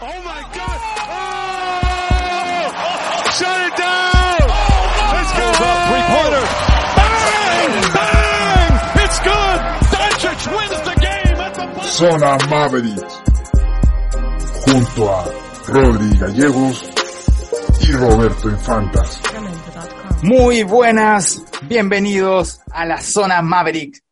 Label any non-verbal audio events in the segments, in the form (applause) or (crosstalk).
Oh my God! Oh! Shut it down! Let's go! Three pointer. Bang! Bang! It's good. Doncic wins the game at the buzzer. Zona Mavericks. Junto a Rodri Gallegos y Roberto Infantas. Muy buenas, bienvenidos a la Zona Maverick,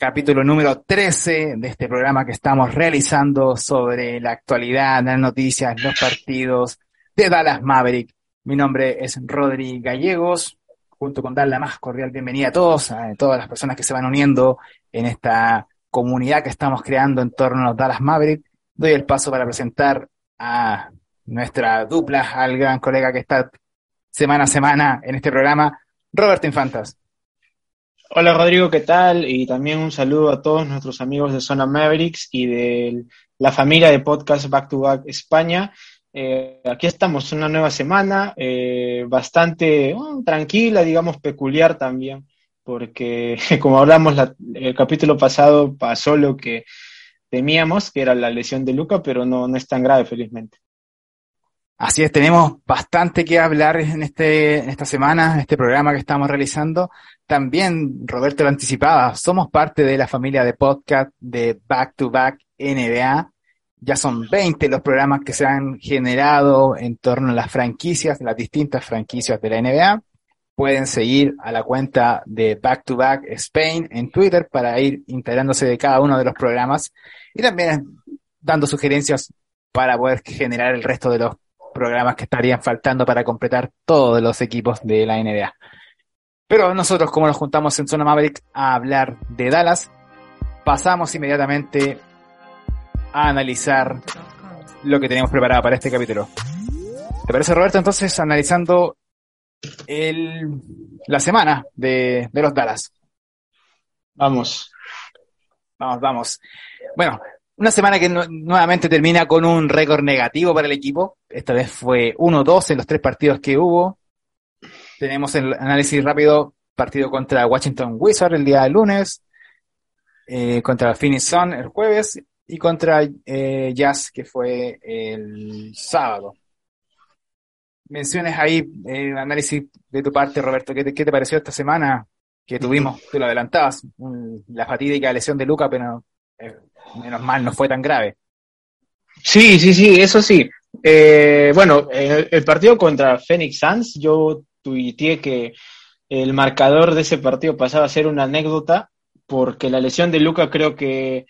capítulo número 13 de este programa que estamos realizando sobre la actualidad, las noticias, los partidos de Dallas Maverick. Mi nombre es Rodri Gallegos, junto con dar la más cordial bienvenida a todos, a todas las personas que se van uniendo en esta comunidad que estamos creando en torno a los Dallas Maverick. Doy el paso para presentar a nuestra dupla, al gran colega que está semana a semana en este programa, Roberto Infantas. Hola Rodrigo, ¿qué tal? Y también un saludo a todos nuestros amigos de Zona Mavericks y de la familia de podcast Back to Back España. Eh, aquí estamos, una nueva semana, eh, bastante oh, tranquila, digamos, peculiar también, porque (laughs) como hablamos la, el capítulo pasado pasó lo que temíamos, que era la lesión de Luca, pero no, no es tan grave, felizmente. Así es, tenemos bastante que hablar en, este, en esta semana, en este programa que estamos realizando. También, Roberto lo anticipaba, somos parte de la familia de podcast de Back to Back NBA. Ya son 20 los programas que se han generado en torno a las franquicias, las distintas franquicias de la NBA. Pueden seguir a la cuenta de Back to Back Spain en Twitter para ir integrándose de cada uno de los programas y también dando sugerencias para poder generar el resto de los programas que estarían faltando para completar todos los equipos de la NBA. Pero nosotros, como nos juntamos en Zona Maverick a hablar de Dallas, pasamos inmediatamente a analizar lo que teníamos preparado para este capítulo. ¿Te parece, Roberto? Entonces, analizando el, la semana de, de los Dallas. Vamos. Vamos, vamos. Bueno, una semana que nuevamente termina con un récord negativo para el equipo. Esta vez fue 1-2 en los tres partidos que hubo. Tenemos el análisis rápido, partido contra Washington Wizards el día de lunes, eh, contra Phoenix Sun el jueves y contra eh, Jazz que fue el sábado. Menciones ahí, eh, análisis de tu parte, Roberto, ¿qué te, qué te pareció esta semana que tuvimos? Tú lo adelantabas, la fatídica lesión de Luca, pero eh, menos mal no fue tan grave. Sí, sí, sí, eso sí. Eh, bueno, el, partido contra Phoenix Suns, yo tuiteé que el marcador de ese partido pasaba a ser una anécdota porque la lesión de Luca creo que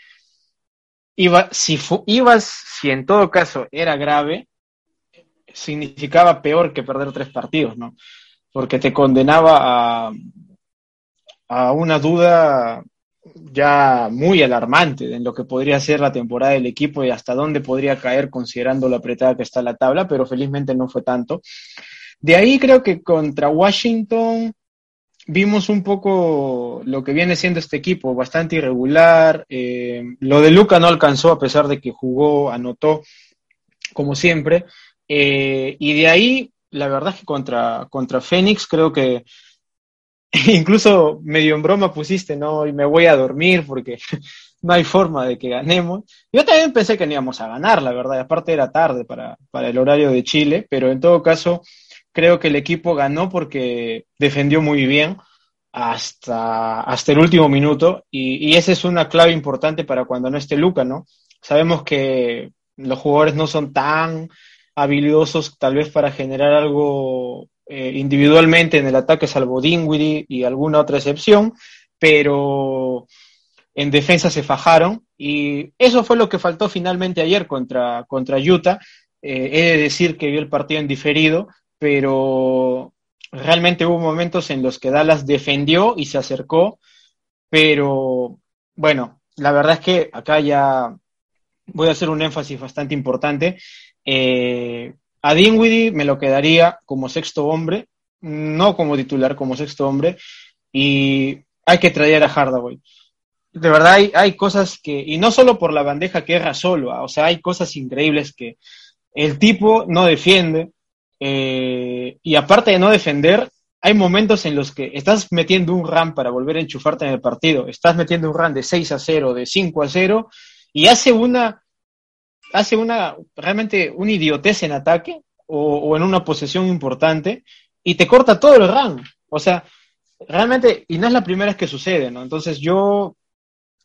iba, si ibas, si en todo caso era grave, significaba peor que perder tres partidos, ¿no? Porque te condenaba a una duda ya muy alarmante en lo que podría ser la temporada del equipo y hasta dónde podría caer considerando lo apretada que está la tabla, pero felizmente no fue tanto. De ahí creo que contra Washington vimos un poco lo que viene siendo este equipo, bastante irregular. eh, lo de Luca no alcanzó a pesar de que jugó, anotó, como siempre. eh, y de ahí, la verdad es que contra, contra Phoenix creo que (laughs) incluso medio en broma pusiste, ¿no? Y me voy a dormir porque (laughs) no hay forma de que ganemos. Yo también pensé que no íbamos a ganar, la verdad. Aparte era tarde para, para el horario de Chile, pero en todo caso creo que el equipo ganó porque defendió muy bien hasta, hasta el último minuto y, y esa es una clave importante para cuando no esté Luca, ¿no? Sabemos que los jugadores no son tan habilidosos tal vez para generar algo eh, individualmente en el ataque, salvo Dinwiddie y alguna otra excepción, pero en defensa se fajaron y eso fue lo que faltó finalmente ayer contra, contra Utah. Eh, he de decir que vi el partido en diferido, pero realmente hubo momentos en los que Dallas defendió y se acercó, pero bueno, la verdad es que acá ya voy a hacer un énfasis bastante importante. Eh, a Dinwiddie me lo quedaría como sexto hombre, no como titular, como sexto hombre, y hay que traer a Hardaway. De verdad hay, cosas que, y no solo por la bandeja que erra solo, ah, o sea, hay cosas increíbles que el tipo no defiende, eh, y aparte de no defender, hay momentos en los que estás metiendo un run para volver a enchufarte en el partido, estás metiendo un run de 6 a 0, de 5 a 0, y hace una, hace una, realmente una idiotez en ataque o, en una posesión importante y te corta todo el run. O sea, realmente, y no es la primera vez que sucede, ¿no? Entonces yo,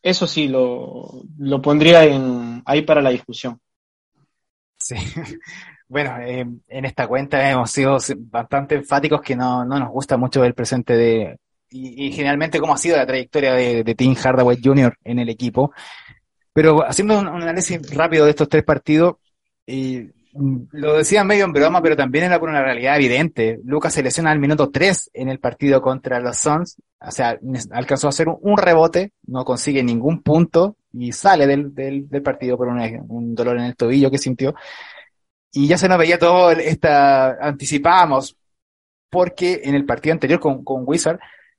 eso sí, lo, lo pondría en, ahí para la discusión. Sí. (laughs) Bueno, eh, en esta cuenta hemos sido bastante enfáticos que no, no nos gusta mucho el presente de, y, y generalmente cómo ha sido la trayectoria de, de Tim Hardaway Jr. en el equipo. Pero haciendo un, análisis rápido de estos tres partidos, y lo decía medio en broma, pero también era por una realidad evidente. Lucas se lesiona al minuto 3 en el partido contra los Suns, o sea, alcanzó a hacer un, rebote, no consigue ningún punto y sale del, del, del partido por un dolor en el tobillo que sintió. Y ya se nos veía todo esta, anticipábamos, porque en el partido anterior con Wizard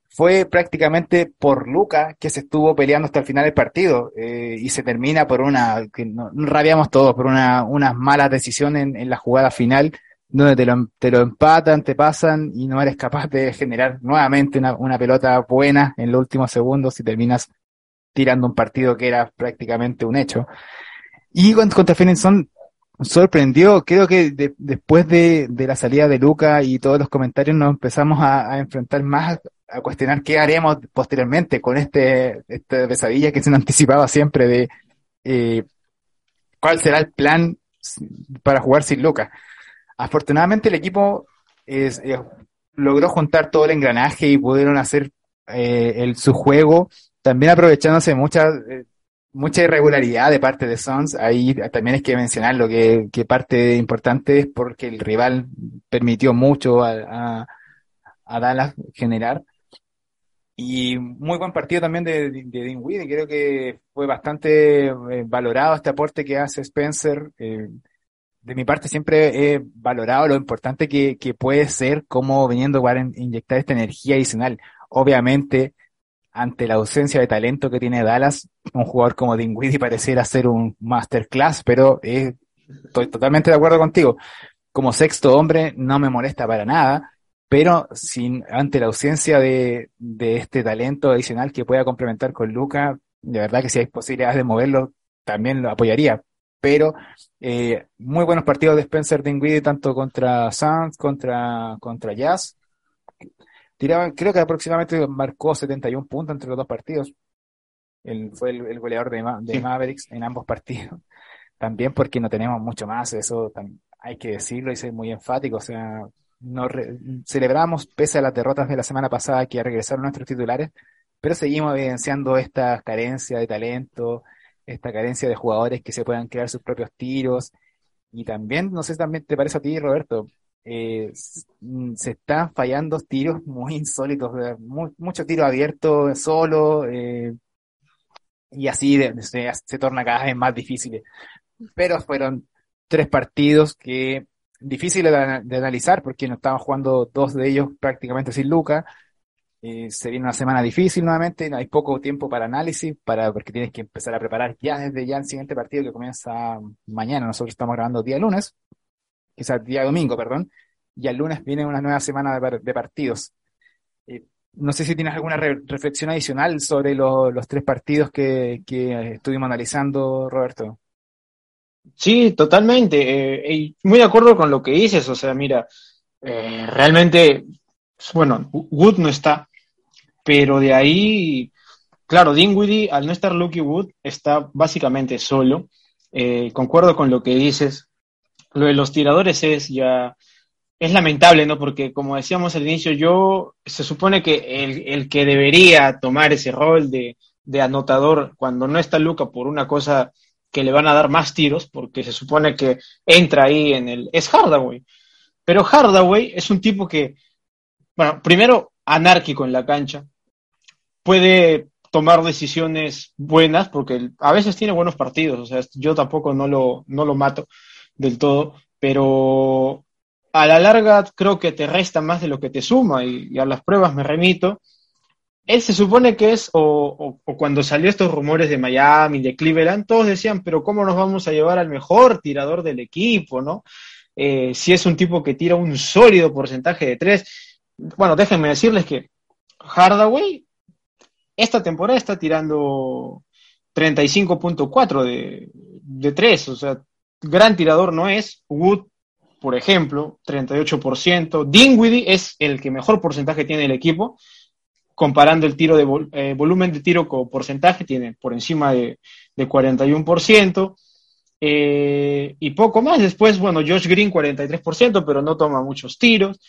fue prácticamente por Luca que se estuvo peleando hasta el final del partido eh, y se termina por una, que no, rabiamos todos, por una, unas malas decisiones en, la jugada final, donde te lo, te lo empatan, te pasan y no eres capaz de generar nuevamente una, una pelota buena en los últimos segundos y terminas tirando un partido que era prácticamente un hecho. Y contra Sun sorprendió, creo que de, después de, de, la salida de Luca y todos los comentarios nos empezamos a enfrentar más a cuestionar qué haremos posteriormente con este, esta pesadilla que se nos anticipaba siempre de eh, cuál será el plan para jugar sin Lucas. Afortunadamente el equipo eh, logró juntar todo el engranaje y pudieron hacer eh, el, su juego, también aprovechándose mucha, eh, mucha irregularidad de parte de Sons. Ahí también hay que mencionarlo, que, que parte importante es porque el rival permitió mucho a, a Dallas generar. Y muy buen partido también de, de, de Dinwiddie, creo que fue bastante eh, valorado este aporte que hace Spencer. Eh, de mi parte siempre he valorado lo importante que, puede ser como viniendo a inyectar esta energía adicional. Obviamente, ante la ausencia de talento que tiene Dallas, un jugador como Dinwiddie pareciera ser un masterclass, pero eh, estoy totalmente de acuerdo contigo. Como sexto hombre no me molesta para nada pero sin, ante la ausencia de, de este talento adicional que pueda complementar con Luca, de verdad que si hay posibilidades de moverlo, también lo apoyaría. Pero eh, muy buenos partidos de Spencer Dinwiddie, tanto contra Suns, contra, contra Jazz. Tiraban, creo que aproximadamente marcó 71 puntos entre los dos partidos. Él fue el, el goleador de, Ma, de sí. Mavericks en ambos partidos. (laughs) También porque no tenemos mucho más, eso hay que decirlo y ser muy enfático. O sea, nos celebramos, pese a las derrotas de la semana pasada, que regresaron nuestros titulares, pero seguimos evidenciando esta carencia de talento, esta carencia de jugadores que se puedan crear sus propios tiros. Y también, no sé si también te parece a ti, Roberto, eh, se están fallando tiros muy insólitos, muchos tiros abiertos solo, eh, y así se torna cada vez más difícil. Pero fueron tres partidos que difícil de, analizar porque no estaban jugando dos de ellos prácticamente sin Luca. Eh, se viene una semana difícil nuevamente, hay poco tiempo para análisis, para, porque tienes que empezar a preparar ya desde ya el siguiente partido que comienza mañana. Nosotros estamos grabando día lunes, quizás día domingo, perdón, y el lunes viene una nueva semana de, partidos. Eh, no sé si tienes alguna re reflexión adicional sobre lo, los tres partidos que, que estuvimos analizando, Roberto. Sí, totalmente. Eh, muy de acuerdo con lo que dices. O sea, mira, eh, realmente, bueno, Wood no está, pero de ahí, claro, Dinwiddie, al no estar Lucky Wood, está básicamente solo. Eh, concuerdo con lo que dices. Lo de los tiradores es ya, es lamentable, ¿no? Porque como decíamos al inicio, yo, se supone que el, el que debería tomar ese rol de, de anotador cuando no está Luca por una cosa que le van a dar más tiros, porque se supone que entra ahí en el... Es Hardaway. Pero Hardaway es un tipo que, bueno, primero anárquico en la cancha, puede tomar decisiones buenas, porque a veces tiene buenos partidos, o sea, yo tampoco no lo, no lo mato del todo, pero a la larga creo que te resta más de lo que te suma y, a las pruebas me remito. Él se supone que es, o, cuando salió estos rumores de Miami, de Cleveland, todos decían, pero ¿cómo nos vamos a llevar al mejor tirador del equipo, no? Eh, si es un tipo que tira un sólido porcentaje de tres. Bueno, déjenme decirles que Hardaway esta temporada está tirando 35.4 de, de tres, o sea, gran tirador no es. Wood por ejemplo, 38%. Dinwiddie es el que mejor porcentaje tiene el equipo, comparando el tiro de eh, volumen de tiro con porcentaje, tiene por encima de, 41%. Eh, y poco más. Después, bueno, Josh Green 43%, pero no toma muchos tiros.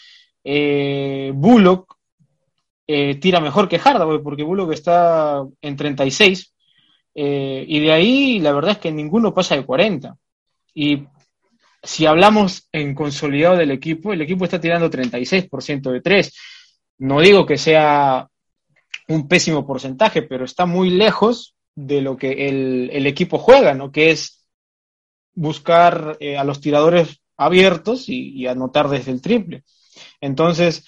Eh, Bullock tira mejor que Hardaway, porque Bullock está en 36. y de ahí, la verdad es que ninguno pasa de 40. Y si hablamos en consolidado del equipo, el equipo está tirando 36% de tres. No digo que sea un pésimo porcentaje, pero está muy lejos de lo que el, equipo juega, ¿no? Que es buscar eh, a los tiradores abiertos y, anotar desde el triple. Entonces,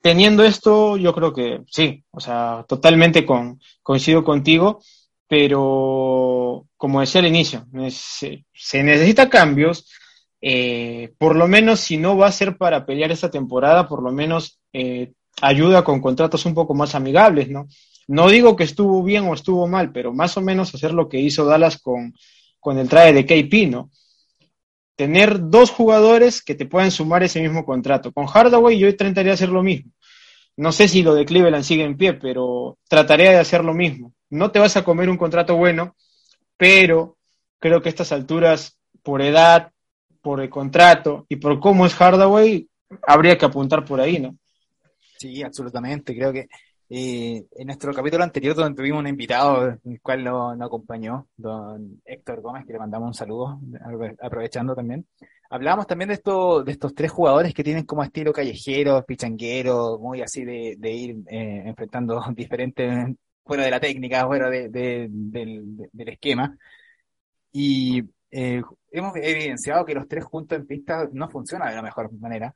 teniendo esto, yo creo que sí, o sea, totalmente con, coincido contigo pero como decía al inicio, se, necesita cambios. Eh, por lo menos, si no va a ser para pelear esta temporada, por lo menos eh, ayuda con contratos un poco más amigables, ¿no? No digo que estuvo bien o estuvo mal, pero más o menos hacer lo que hizo Dallas con, con el traje de KP, ¿no? Tener dos jugadores que te puedan sumar ese mismo contrato. Con Hardaway yo intentaría hacer lo mismo. No sé si lo de Cleveland sigue en pie, pero trataría de hacer lo mismo no te vas a comer un contrato bueno, pero creo que a estas alturas, por edad, por el contrato y por cómo es Hardaway, habría que apuntar por ahí, ¿no? Sí, absolutamente. Creo que eh, en nuestro capítulo anterior, donde tuvimos un invitado, el cual nos, acompañó, don Héctor Gómez, que le mandamos un saludo, aprovechando también. Hablábamos también de, esto, de estos tres jugadores que tienen como estilo callejero, pichanguero, muy así de, ir eh, enfrentando (laughs) diferentes fuera de la técnica, fuera de, del, esquema. Y eh, hemos evidenciado que los tres juntos en pista no funcionan de la mejor manera.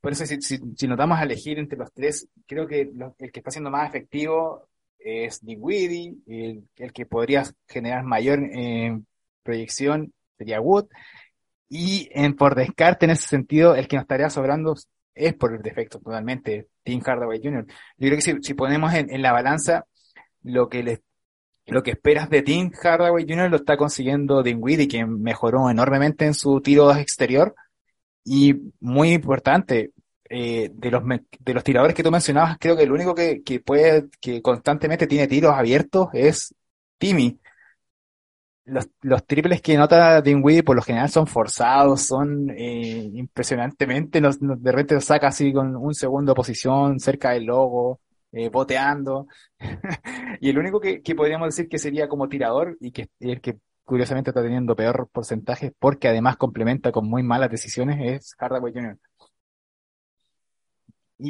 Por eso, si, si, notamos a elegir entre los tres, creo que el que está siendo más efectivo es Dinwiddie, el, el que podría generar mayor eh, proyección sería Wood, y en, por descarte en ese sentido, el que nos estaría sobrando es por el defecto totalmente Tim Hardaway Jr. Yo creo que si, ponemos en, la balanza lo que lo que esperas de Tim Hardaway Jr. lo está consiguiendo Dinwiddie, que mejoró enormemente en su tiro exterior. Y muy importante, eh, de los de los tiradores que tú mencionabas, creo que el único que, que puede, que constantemente tiene tiros abiertos es Timmy los, los triples que nota Dinwiddie por lo general son forzados, son eh, impresionantemente, nos, de repente los saca así con un segundo posición cerca del logo, eh, boteando. (laughs) y el único que, que, podríamos decir que sería como tirador y que que curiosamente está teniendo peor porcentaje porque además complementa con muy malas decisiones es Hardaway Jr.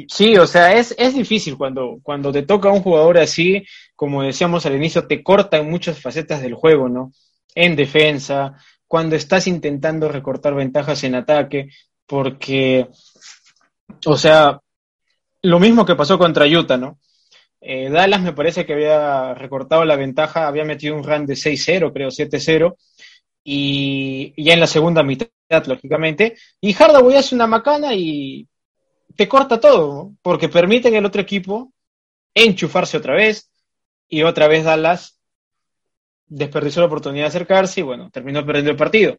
Sí, o sea, es, es difícil cuando, cuando te toca un jugador así, como decíamos al inicio, te corta en muchas facetas del juego, ¿no? en defensa, cuando estás intentando recortar ventajas en ataque, porque, o sea, lo mismo que pasó contra Utah, ¿no? Eh, Dallas me parece que había recortado la ventaja, había metido un run de 6-0, creo, 7-0, y, ya en la segunda mitad, lógicamente, y Hardaway hace una macana y te corta todo, porque permite que el otro equipo enchufarse otra vez, y otra vez Dallas desperdició la oportunidad de acercarse y bueno, terminó perdiendo el partido.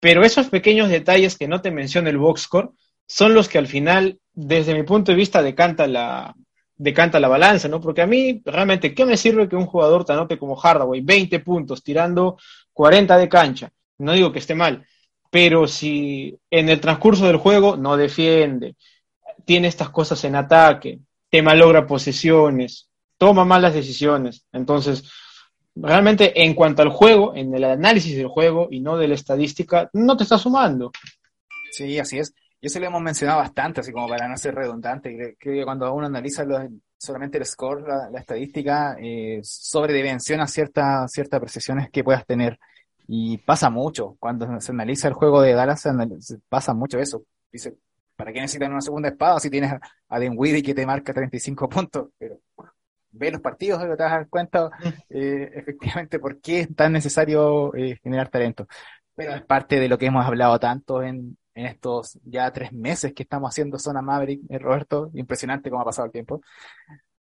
Pero esos pequeños detalles que no te menciona el box score son los que al final, desde mi punto de vista, decanta la, decanta la balanza, ¿no? Porque a mí, realmente, ¿qué me sirve que un jugador te anote como Hardaway 20 puntos, tirando 40 de cancha? No digo que esté mal, pero si en el transcurso del juego no defiende, tiene estas cosas en ataque, te malogra posesiones, toma malas decisiones, entonces realmente en cuanto al juego, en el análisis del juego y no de la estadística, no te está sumando. Sí, así es. Y eso lo hemos mencionado bastante, así como para no ser redundante. Creo que cuando uno analiza solamente el score, la, la estadística, eh, sobredimensiona ciertas ciertas percepciones que puedas tener. Y pasa mucho. Cuando se analiza el juego de Dallas, se analiza- pasa mucho eso. Dice, ¿para qué necesitan una segunda espada si tienes a, Dinwiddie que te marca 35 puntos? Pero ve los partidos y te vas a dar cuenta eh, efectivamente por qué es tan necesario eh, generar talento. Pero es parte de lo que hemos hablado tanto en, en estos ya tres meses que estamos haciendo Zona Maverick, eh, Roberto. Impresionante cómo ha pasado el tiempo.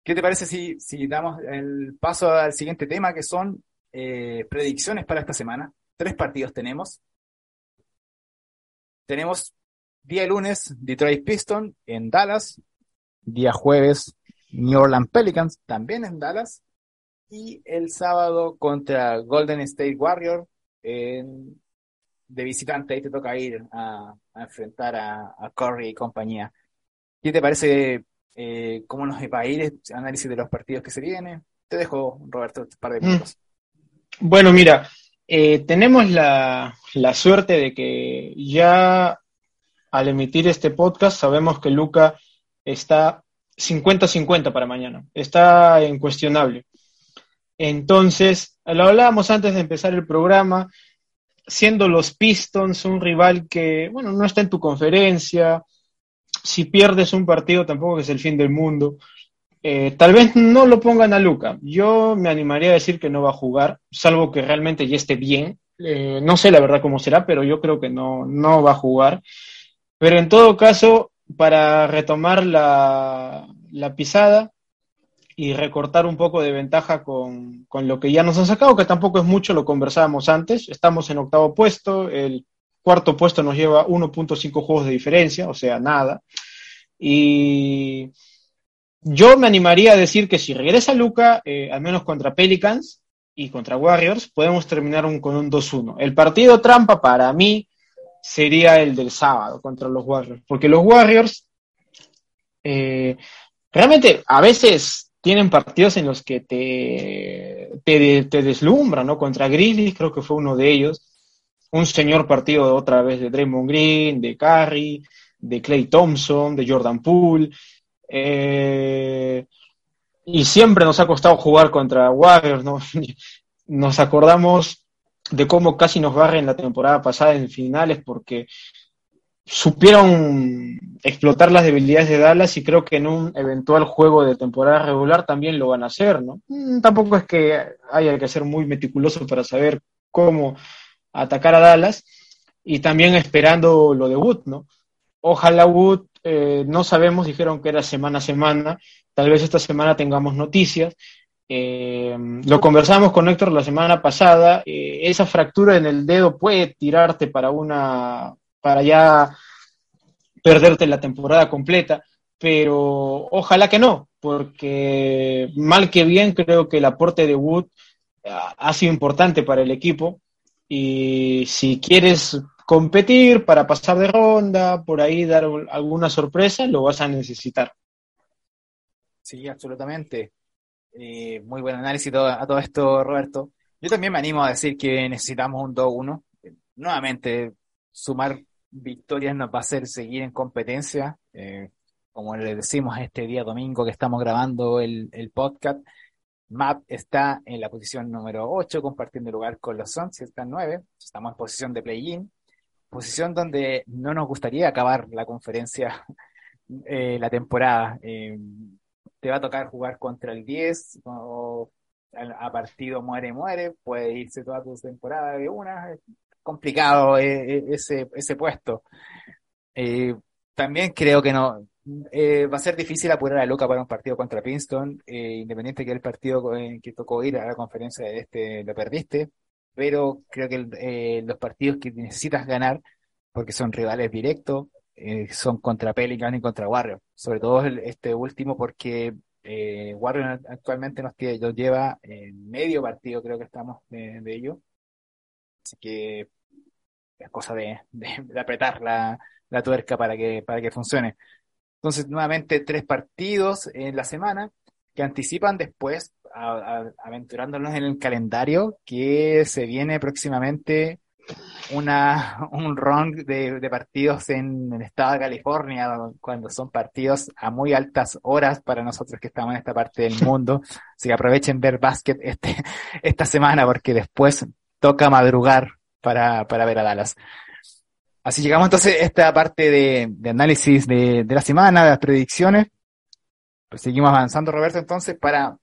¿Qué te parece si, si damos el paso al siguiente tema, que son eh, predicciones para esta semana? Tres partidos tenemos. Tenemos día lunes Detroit Pistons en Dallas, día jueves New Orleans Pelicans también en Dallas y el sábado contra Golden State Warriors en- de visitante. Ahí te toca ir a, a enfrentar a, a Curry y compañía. ¿Qué te parece? Eh, ¿Cómo nos va a ir el análisis de los partidos que se vienen? Te dejo, Roberto, un par de Mm. minutos. Bueno, mira, eh, tenemos la, la suerte de que ya al emitir este podcast sabemos que Luca está 50-50 para mañana, está incuestionable. Entonces, lo hablábamos antes de empezar el programa, siendo los Pistons un rival que, bueno, no está en tu conferencia, si pierdes un partido tampoco es el fin del mundo. Eh, tal vez no lo pongan a Luca. Yo me animaría a decir que no va a jugar, salvo que realmente ya esté bien. Eh, no sé la verdad cómo será, pero yo creo que no, no va a jugar. Pero en todo caso, para retomar la, la pisada y recortar un poco de ventaja con, con lo que ya nos han sacado, que tampoco es mucho, lo conversábamos antes. Estamos en octavo puesto, el cuarto puesto nos lleva 1.5 juegos de diferencia, o sea, nada. Y yo me animaría a decir que si regresa Luca, eh, al menos contra Pelicans y contra Warriors, podemos terminar un- con un 2-1. El partido trampa para mí sería el del sábado contra los Warriors, porque los Warriors eh, realmente a veces tienen partidos en los que te, te, te deslumbran, ¿no? Contra Grizzlies creo que fue uno de ellos. Un señor partido otra vez de Draymond Green, de Curry, de Clay Thompson, de Jordan Poole. Eh, y siempre nos ha costado jugar contra Warriors, ¿no? (laughs) Nos acordamos de cómo casi nos barren la temporada pasada en finales porque supieron explotar las debilidades de Dallas y creo que en un eventual juego de temporada regular también lo van a hacer, ¿no? Mm, Tampoco es que haya que ser muy meticuloso para saber cómo atacar a Dallas y también esperando lo de Wood, ¿no? Ojalá Wood, eh, no sabemos, dijeron que era semana a semana, tal vez esta semana tengamos noticias. Eh, lo conversamos con Héctor la semana pasada, eh, esa fractura en el dedo puede tirarte para una, para ya perderte la temporada completa, pero ojalá que no, porque mal que bien creo que el aporte de Wood ah, ha sido importante para el equipo y si quieres competir para pasar de ronda, por ahí dar alguna sorpresa, lo vas a necesitar. Sí, absolutamente. Eh, muy buen análisis todo- a todo esto, Roberto. Yo también me animo a decir que necesitamos un 2-1. Eh, Nuevamente, sumar victorias nos va a hacer seguir en competencia. Eh, como le decimos este día domingo que estamos grabando el, el podcast, Matt está en la posición número 8, compartiendo lugar con los Suns, y está en 9. Estamos en posición de play-in, posición donde no nos gustaría acabar la conferencia, (laughs) eh, la temporada. Eh, te va a tocar jugar contra el 10 o a, partido muere muere, puede irse toda tu temporada de una, complicado eh, eh, ese, ese puesto. Eh, también creo que no eh, va a ser difícil apurar a Luca para un partido contra Princeton, eh, independiente que el partido eh, que tocó ir a la conferencia de este lo perdiste, pero creo que eh, los partidos que necesitas ganar, porque son rivales directos, son contra Pelican y contra Warriors, sobre todo el- este último porque eh, actualmente nos, tie- nos lleva en medio partido, creo que estamos de, de ello, así que es cosa de, de- de apretar la, la tuerca para que, para que funcione. Entonces, nuevamente, tres partidos en la semana que anticipan después, a- a- aventurándonos en el calendario que se viene próximamente una, un run de, de partidos en el estado de California, cuando son partidos a muy altas horas para nosotros que estamos en esta parte del (laughs) mundo. Así que aprovechen ver básquet este, esta semana porque después toca madrugar para, para ver a Dallas. Así llegamos entonces a esta parte de, análisis de, de la semana, de las predicciones. Seguimos avanzando, Roberto, entonces, para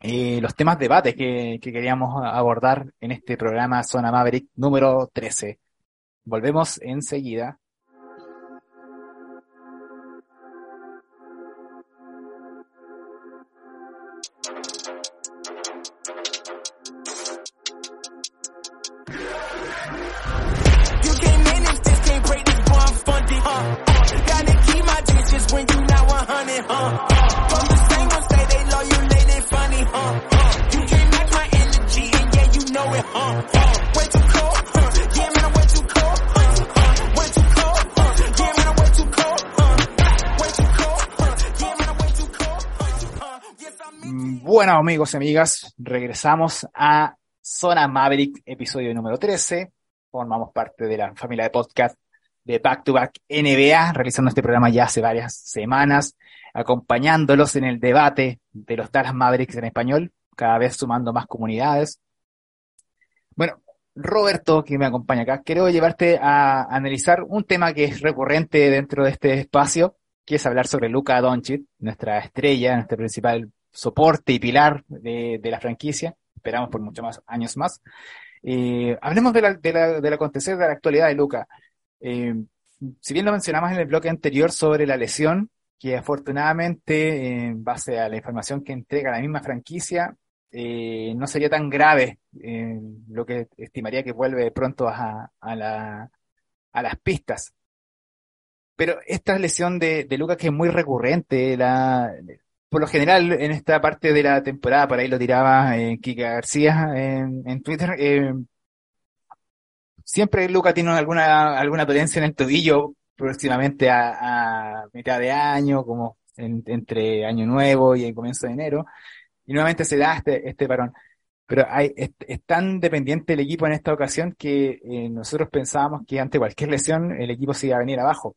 eh, los temas de debate que, que, queríamos abordar en este programa Zona Maverick número 13. Volvemos enseguida. Bueno, amigos y amigas, regresamos a Zona Maverick, episodio número 13. Formamos parte de la familia de podcast de Back to Back NBA, realizando este programa ya hace varias semanas, acompañándolos en el debate de los Dallas Mavericks en español, cada vez sumando más comunidades. Bueno, Roberto, que me acompaña acá, quiero llevarte a analizar un tema que es recurrente dentro de este espacio, que es hablar sobre Luca Doncic, nuestra estrella, nuestro principal soporte y pilar de, de la franquicia. Esperamos por muchos más años más. Eh, hablemos de la, de la, del acontecer de la actualidad de Luca. Eh, si bien lo mencionamos en el bloque anterior sobre la lesión, que afortunadamente, en base a la información que entrega la misma franquicia, eh, no sería tan grave, eh, lo que estimaría que vuelve pronto a, a, la, a las pistas. Pero esta lesión de, Lucas que es muy recurrente, la, por lo general en esta parte de la temporada, por ahí lo tiraba eh, Kika García en, en Twitter, siempre Luca tiene alguna, alguna dolencia en el tobillo próximamente a, a mitad de año, como en, entre año nuevo y el comienzo de enero, y nuevamente se da este, este parón. Pero hay, es, es tan dependiente el equipo en esta ocasión que eh, nosotros pensábamos que ante cualquier lesión el equipo se iba a venir abajo. O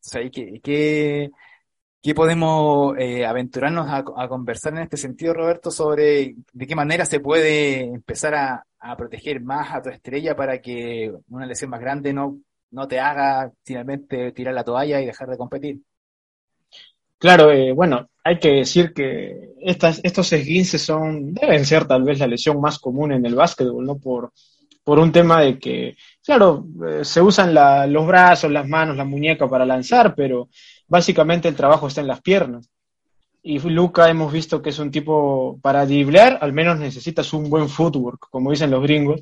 sea, ¿qué, qué, qué podemos eh, aventurarnos a, conversar en este sentido, Roberto, sobre de qué manera se puede empezar a, proteger más a tu estrella para que una lesión más grande no, no te haga finalmente tirar la toalla y dejar de competir? Claro, eh, bueno, hay que decir que estas, estos esguinces son, deben ser tal vez la lesión más común en el básquetbol, ¿no? Por, por un tema de que, claro, eh, se usan los brazos, las manos, la muñeca para lanzar, pero básicamente el trabajo está en las piernas. Y Luca hemos visto que es un tipo para driblear, al menos necesitas un buen footwork, como dicen los gringos.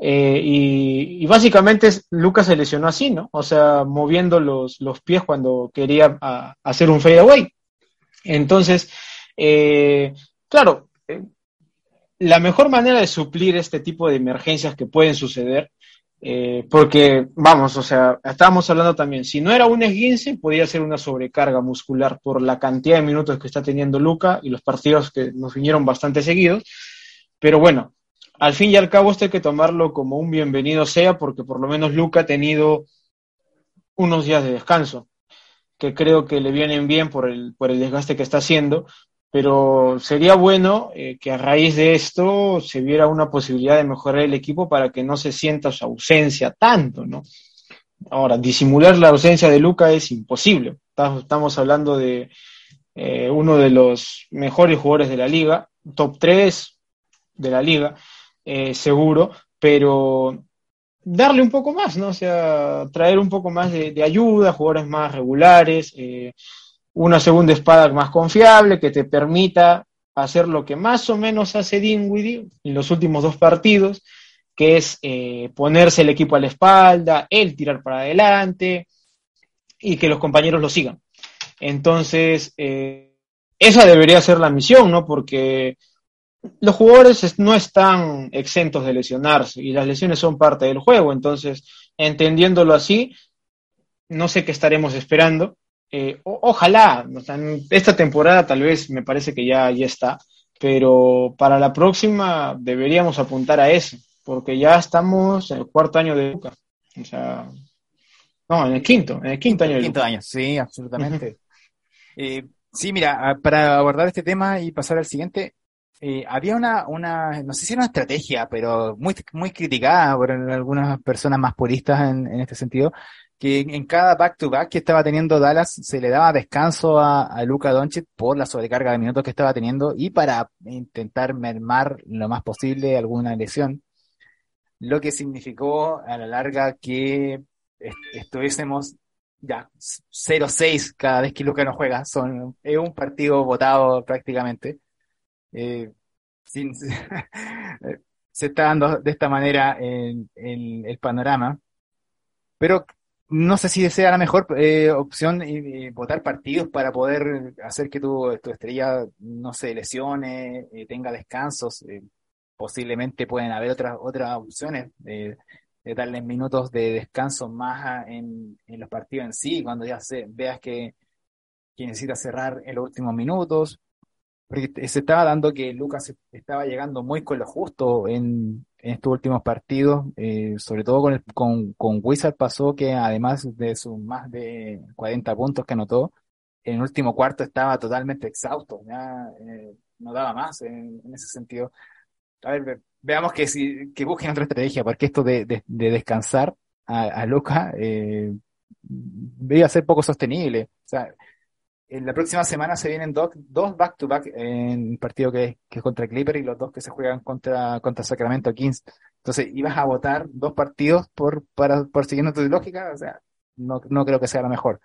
Eh, y, y, básicamente Luca se lesionó así, ¿no? O sea, moviendo los, pies cuando quería hacer un fadeaway. Entonces, eh, claro, eh, la mejor manera de suplir este tipo de emergencias que pueden suceder eh, porque, vamos, o sea, estábamos hablando también, si no era un esguince, podía ser una sobrecarga muscular por la cantidad de minutos que está teniendo Luca y los partidos que nos vinieron bastante seguidos. Pero bueno, al fin y al cabo esto hay que tomarlo como un bienvenido sea, porque por lo menos Luca ha tenido unos días de descanso, que creo que le vienen bien por el, por el desgaste que está haciendo, pero sería bueno eh, que a raíz de esto se viera una posibilidad de mejorar el equipo para que no se sienta su ausencia tanto, ¿no? Ahora, disimular la ausencia de Luca es imposible. Estamos hablando de eh, uno de los mejores jugadores de la liga, top 3 de la liga, eh, seguro, pero darle un poco más, ¿no? O sea, traer un poco más de, de ayuda, jugadores más regulares, eh, una segunda espada más confiable que te permita hacer lo que más o menos hace Dinwiddie en los últimos dos partidos, que es eh, ponerse el equipo a la espalda, él tirar para adelante y que los compañeros lo sigan. Entonces, eh, esa debería ser la misión, ¿no? Porque los jugadores no están exentos de lesionarse y las lesiones son parte del juego. Entonces, entendiéndolo así, no sé qué estaremos esperando, eh, o, ojalá, o sea, esta temporada tal vez me parece que ya, ya está, pero para la próxima deberíamos apuntar a eso, porque ya estamos en el cuarto año de Luca. O sea, no, en el quinto, en el quinto año. quinto año, sí, absolutamente. (laughs) Eh, sí, mira, para abordar este tema y pasar al siguiente, eh, había una, una, no sé si era una estrategia, pero muy, muy criticada por algunas personas más puristas en, en este sentido, que en cada back-to-back que estaba teniendo Dallas se le daba descanso a, a Luka Doncic por la sobrecarga de minutos que estaba teniendo y para intentar mermar lo más posible alguna lesión, lo que significó a la larga que estuviésemos ya 0-6 cada vez que Luka no juega, son, es un partido votado prácticamente. Eh, sin, (laughs) se está dando de esta manera en, en el panorama. Pero no sé si sea la mejor eh, opción eh, votar partidos para poder hacer que tu, estrella no se lesione, eh, tenga descansos. Eh, posiblemente pueden haber otras otras opciones de, de darle minutos de descanso más en, los partidos en sí, cuando ya se, veas que, que necesita cerrar en los últimos minutos. Porque se estaba dando que Lucas estaba llegando muy con lo justo en, en estos últimos partidos, eh, sobre todo con, el, con, con Wizard pasó que además de sus más de 40 puntos que anotó, en el último cuarto estaba totalmente exhausto, ya eh, no daba más en, ese sentido. A ver, veamos que, si, que busquen otra estrategia, porque esto de, de, de descansar a, a Luca eh, ser poco sostenible. O sea, en la próxima semana se vienen dos, dos back-to-back en el partido que, que, es contra Clipper y los dos que se juegan contra, contra Sacramento Kings. Entonces, ibas a votar dos partidos por, para, por siguiendo tu lógica, o sea, no, no creo que sea lo mejor.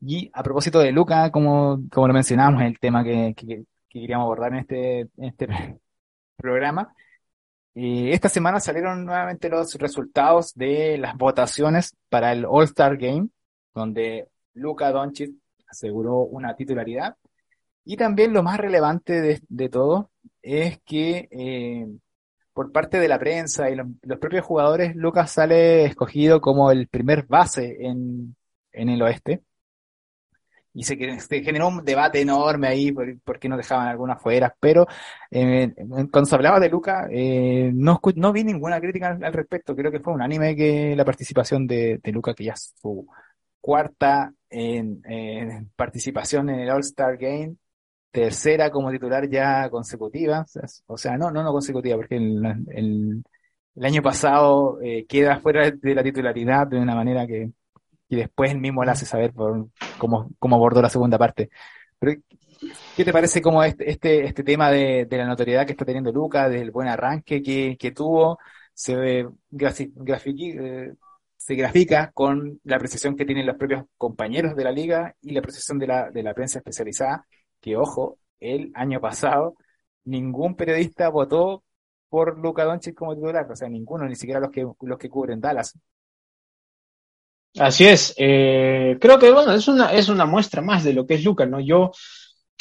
Y a propósito de Luca, como, como lo mencionábamos, el tema que queríamos abordar en este, en este (laughs) programa, eh, esta semana salieron nuevamente los resultados de las votaciones para el All-Star Game, donde Luca Doncic aseguró una titularidad. Y también lo más relevante de, de todo es que eh, por parte de la prensa y los, los, propios jugadores, Lucas sale escogido como el primer base en, en el oeste. Y se, se, generó un debate enorme ahí por, por qué no dejaban algunas fuera, pero eh, cuando se hablaba de Luca, eh, no, no vi ninguna crítica al, al, respecto. Creo que fue unánime que la participación de, de Luca, que ya su cuarta en, participación en el All-Star Game, tercera como titular ya consecutiva, o sea, no, no, no consecutiva, porque el, año pasado eh, queda fuera de la titularidad de una manera que, y después él mismo le hace saber por cómo, cómo abordó la segunda parte. ¿qué te parece como este, este, este tema de, la notoriedad que está teniendo Luca, del buen arranque que, que tuvo? Se ve grafiqui, eh, se grafica con la apreciación que tienen los propios compañeros de la liga y la apreciación de la, de la prensa especializada, que ojo, el año pasado ningún periodista votó por Luca Doncic como titular, o sea, ninguno, ni siquiera los que, los que cubren Dallas. Así es, eh, creo que bueno, es una, es una muestra más de lo que es Luca, ¿no? Yo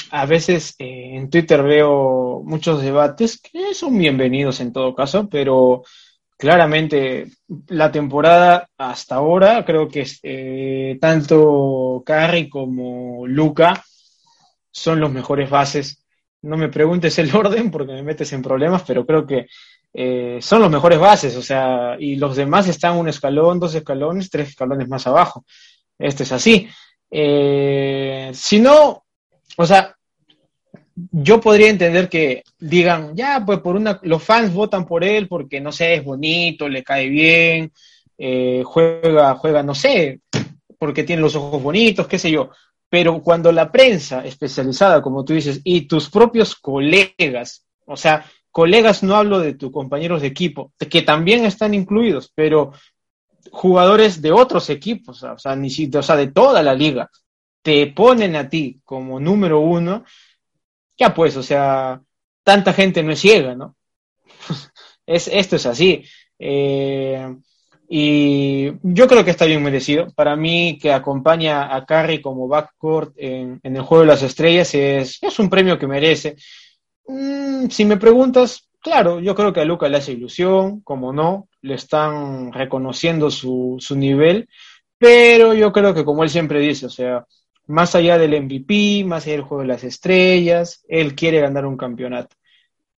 a veces eh, en Twitter veo muchos debates que son bienvenidos en todo caso, pero claramente la temporada hasta ahora, creo que eh, tanto Carry como Luca son los mejores bases. No me preguntes el (laughs) orden porque me metes en problemas, pero creo que eh, son los mejores bases, o sea, y los demás están un escalón, dos escalones, tres escalones más abajo. Esto es así. Eh, si no, o sea, yo podría entender que digan, ya, pues por una, los fans votan por él porque, no sé, es bonito, le cae bien, eh, juega, juega, no sé, porque tiene los ojos bonitos, qué sé yo. Pero cuando la prensa especializada, como tú dices, y tus propios colegas, o sea, colegas no hablo de tus compañeros de equipo, que también están incluidos, pero jugadores de otros equipos, o sea, ni, o sea, de toda la liga, te ponen a ti como número uno, ya pues, o sea, tanta gente no es ciega, ¿no? (laughs) es, esto es así. Eh, y yo creo que está bien merecido. Para mí, que acompaña a Carrie como backcourt en, el juego de las estrellas es, es un premio que merece. Mm, si me preguntas, claro, yo creo que a Luca le hace ilusión, como no, le están reconociendo su, su nivel, pero yo creo que como él siempre dice, o sea, más allá del MVP, más allá del juego de las estrellas, él quiere ganar un campeonato.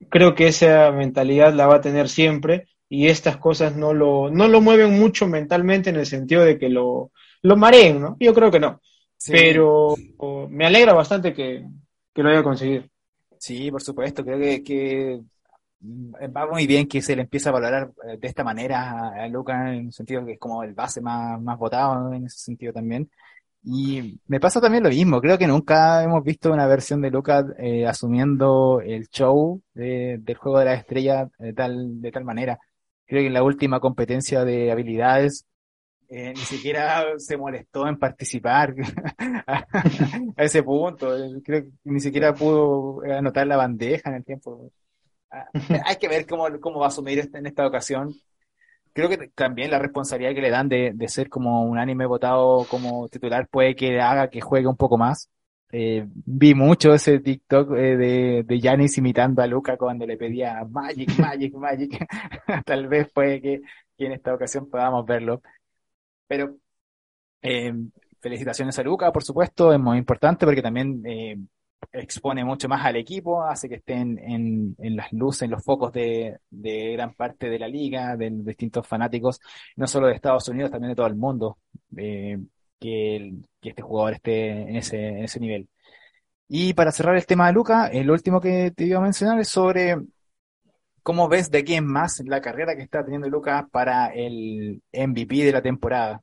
creo que esa mentalidad la va a tener siempre y estas cosas no lo, no lo mueven mucho mentalmente en el sentido de que lo, lo mareen, ¿no? Yo creo que no. Pero me alegra bastante que, que, lo haya conseguido. Sí, por supuesto, creo que, que, va muy bien que se le empiece a valorar eh, de esta manera a, Luca en el sentido que es como el base más, más votado en ese sentido también. Y me pasa también lo mismo, creo que nunca hemos visto una versión de Lucas eh, asumiendo el show del juego de la estrella de tal, de tal manera. Creo que en la última competencia de habilidades eh, ni siquiera se molestó en participar (laughs) a, ese punto. Creo que ni siquiera pudo anotar la bandeja en el tiempo. Ah, hay que ver cómo, cómo va a asumir este, en esta ocasión creo que también la responsabilidad que le dan de, de ser como un anime votado como titular puede que haga que juegue un poco más. Eh, vi mucho ese TikTok eh, de, de imitando a Luca cuando le pedía Magic, Magic, Magic. (laughs) Tal vez puede que, que, en esta ocasión podamos verlo. Pero eh, felicitaciones a Luca, por supuesto, es muy importante porque también eh, expone mucho más al equipo, hace que estén en, las luces, en los focos de, gran parte de la liga, de distintos fanáticos, no solo de Estados Unidos, también de todo el mundo, eh, que, este jugador esté en ese, en ese nivel. Y para cerrar el tema de Luca, el último que te iba a mencionar es sobre cómo ves de quién más la carrera que está teniendo Luca para el MVP de la temporada.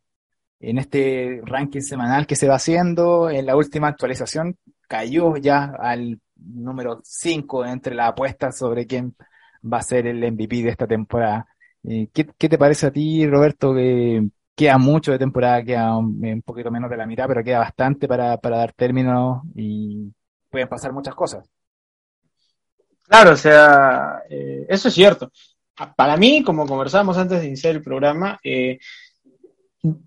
En este ranking semanal que se va haciendo, en la última actualización, cayó ya al número 5 entre las apuestas sobre quién va a ser el MVP de esta temporada. Eh, ¿Qué, ¿Qué, te parece a ti, Roberto? Que queda mucho de temporada, queda un, poquito menos de la mitad, pero queda bastante para, para dar término y pueden pasar muchas cosas. Claro, o sea, eh, eso es cierto. Para mí, como conversábamos antes de iniciar el programa, eh,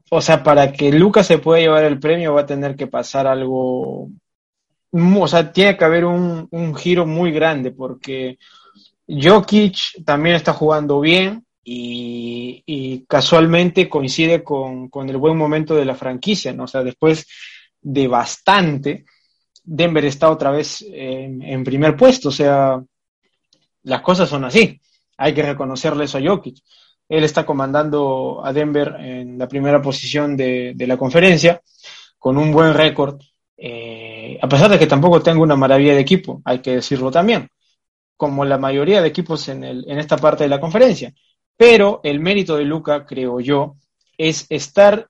o sea, para que Lucas se pueda llevar el premio va a tener que pasar algo o sea, tiene que haber un, un giro muy grande porque Jokic también está jugando bien y, y casualmente coincide con, con, el buen momento de la franquicia, ¿no? O sea, después de bastante, Denver está otra vez en, primer puesto, o sea, las cosas son así, hay que reconocerle eso a Jokic. Él está comandando a Denver en la primera posición de, de la conferencia, con un buen récord. Eh, a pesar de que tampoco tengo una maravilla de equipo, hay que decirlo también, como la mayoría de equipos en, el, en esta parte de la conferencia. Pero el mérito de Luca, creo yo, es estar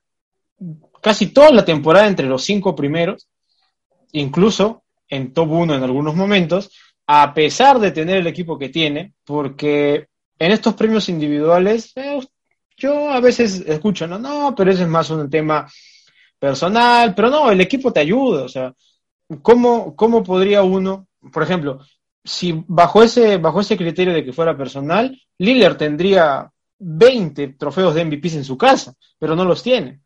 casi toda la temporada entre los cinco primeros, incluso en top 1 en algunos momentos, a pesar de tener el equipo que tiene, porque en estos premios individuales, eh, yo a veces escucho, no, no, pero ese es más un tema personal, pero no, el equipo te ayuda, o sea, ¿cómo, ¿cómo podría uno, por ejemplo, si bajo ese, bajo ese criterio de que fuera personal, Lillard tendría 20 trofeos de MVPs en su casa, pero no los tiene.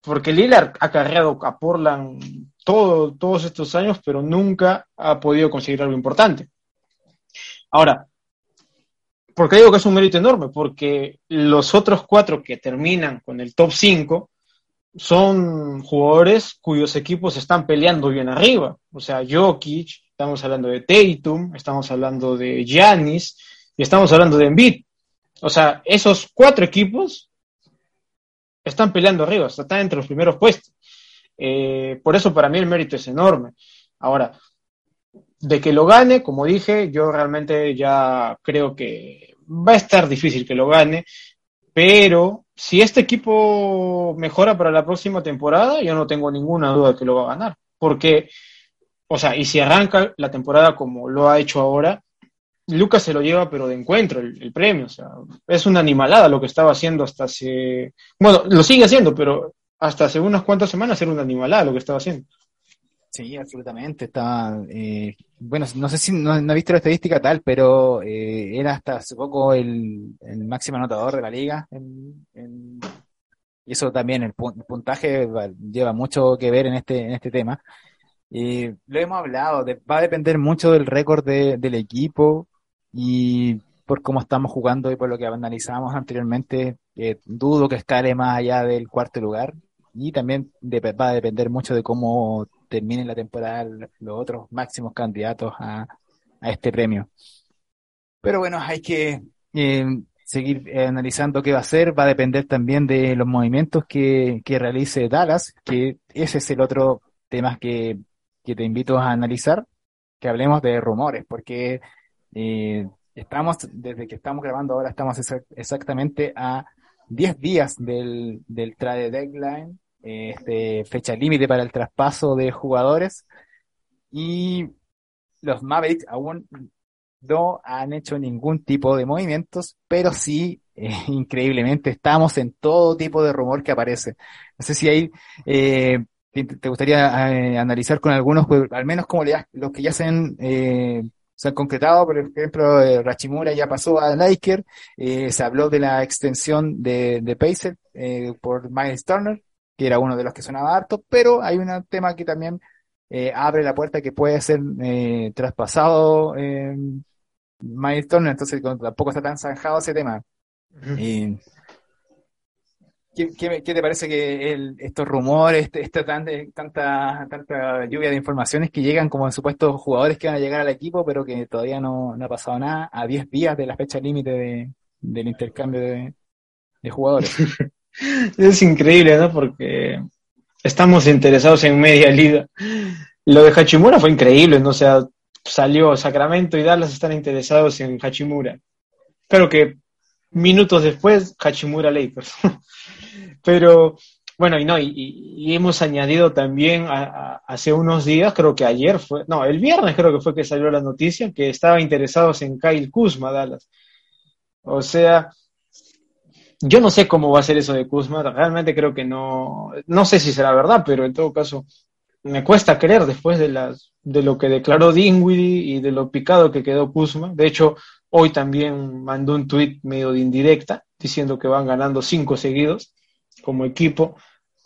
Porque Lillard ha cargado a Portland todo, todos estos años, pero nunca ha podido conseguir algo importante. Ahora, ¿por qué digo que es un mérito enorme? Porque los otros cuatro que terminan con el top 5 son jugadores cuyos equipos están peleando bien arriba. O sea, Jokic, estamos hablando de Tatum, estamos hablando de Giannis y estamos hablando de Embiid. O sea, esos cuatro equipos están peleando arriba, están entre los primeros puestos. Eh, por eso para mí el mérito es enorme. Ahora, de que lo gane, como dije, yo realmente ya creo que va a estar difícil que lo gane, pero si este equipo mejora para la próxima temporada, yo no tengo ninguna duda que lo va a ganar. Porque, o sea, y si arranca la temporada como lo ha hecho ahora, Lucas se lo lleva, pero de encuentro el, premio. O sea, es una animalada lo que estaba haciendo hasta hace. Bueno, lo sigue haciendo, pero hasta hace unas cuantas semanas era una animalada lo que estaba haciendo. Sí, absolutamente. Estaba, eh, bueno, no sé si no, he visto la estadística tal, pero eh, era hasta hace poco el, el, máximo anotador de la liga. En, en, y eso también, el, puntaje lleva mucho que ver en este, en este tema. Eh, lo hemos hablado, va a depender mucho del récord de, del equipo y por cómo estamos jugando y por lo que analizamos anteriormente, eh, dudo que escale más allá del cuarto lugar. Y también va a depender mucho de cómo terminen la temporada los otros máximos candidatos a, a este premio. Pero bueno, hay que eh, seguir analizando qué va a hacer. Va a depender también de los movimientos que, que realice Dallas, que ese es el otro tema que, que te invito a analizar, que hablemos de rumores, porque eh, estamos, desde que estamos grabando ahora, estamos exactamente a 10 días del, del trade deadline, este, fecha límite para el traspaso de jugadores, y los Mavericks aún no han hecho ningún tipo de movimientos, pero sí, eh, (laughs) increíblemente, estamos en todo tipo de rumor que aparece. No sé si hay, eh, te, gustaría eh, analizar con algunos, pues, al menos como los que ya se han, se han concretado, por ejemplo, Rachimura ya pasó a Laker, se habló de la extensión de, de Pacer por Miles Turner, que era uno de los que sonaba harto, pero hay un tema que también abre la puerta que puede ser traspasado Milestone, entonces tampoco está tan zanjado ese tema. ¿qué, te parece que estos rumores, este, esta tanta, tanta lluvia de informaciones que llegan como supuestos jugadores que van a llegar al equipo, pero que todavía no, ha pasado nada, a 10 días de la fecha límite del intercambio de, jugadores? (laughs) es increíble, ¿no? Porque estamos interesados en media liga. Lo de Hachimura fue increíble, ¿no? O sea, salió Sacramento y Dallas están interesados en Hachimura. Creo que minutos después, Hachimura Lakers. (laughs) Pero bueno, y no, y, hemos añadido también hace unos días, creo que ayer fue, no, el viernes creo que fue que salió la noticia, que estaban interesados en Kyle Kuzma, Dallas. O sea, yo no sé cómo va a ser eso de Kuzma, realmente creo que no, no sé si será verdad, pero en todo caso, me cuesta creer después de, las, de lo que declaró Dinwiddie y de lo picado que quedó Kuzma. De hecho, hoy también mandó un tuit medio de indirecta diciendo que van ganando cinco seguidos como equipo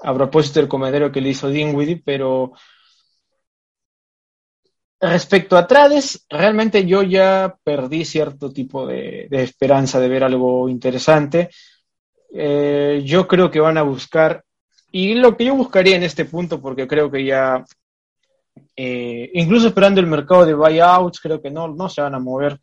a propósito del comentario que le hizo Dinwiddie, pero respecto a Trades, realmente yo ya perdí cierto tipo de, esperanza de ver algo interesante. Eh, yo creo que van a buscar y lo que yo buscaría en este punto, porque creo que ya, eh, incluso esperando el mercado de buyouts, creo que no, no se van a mover.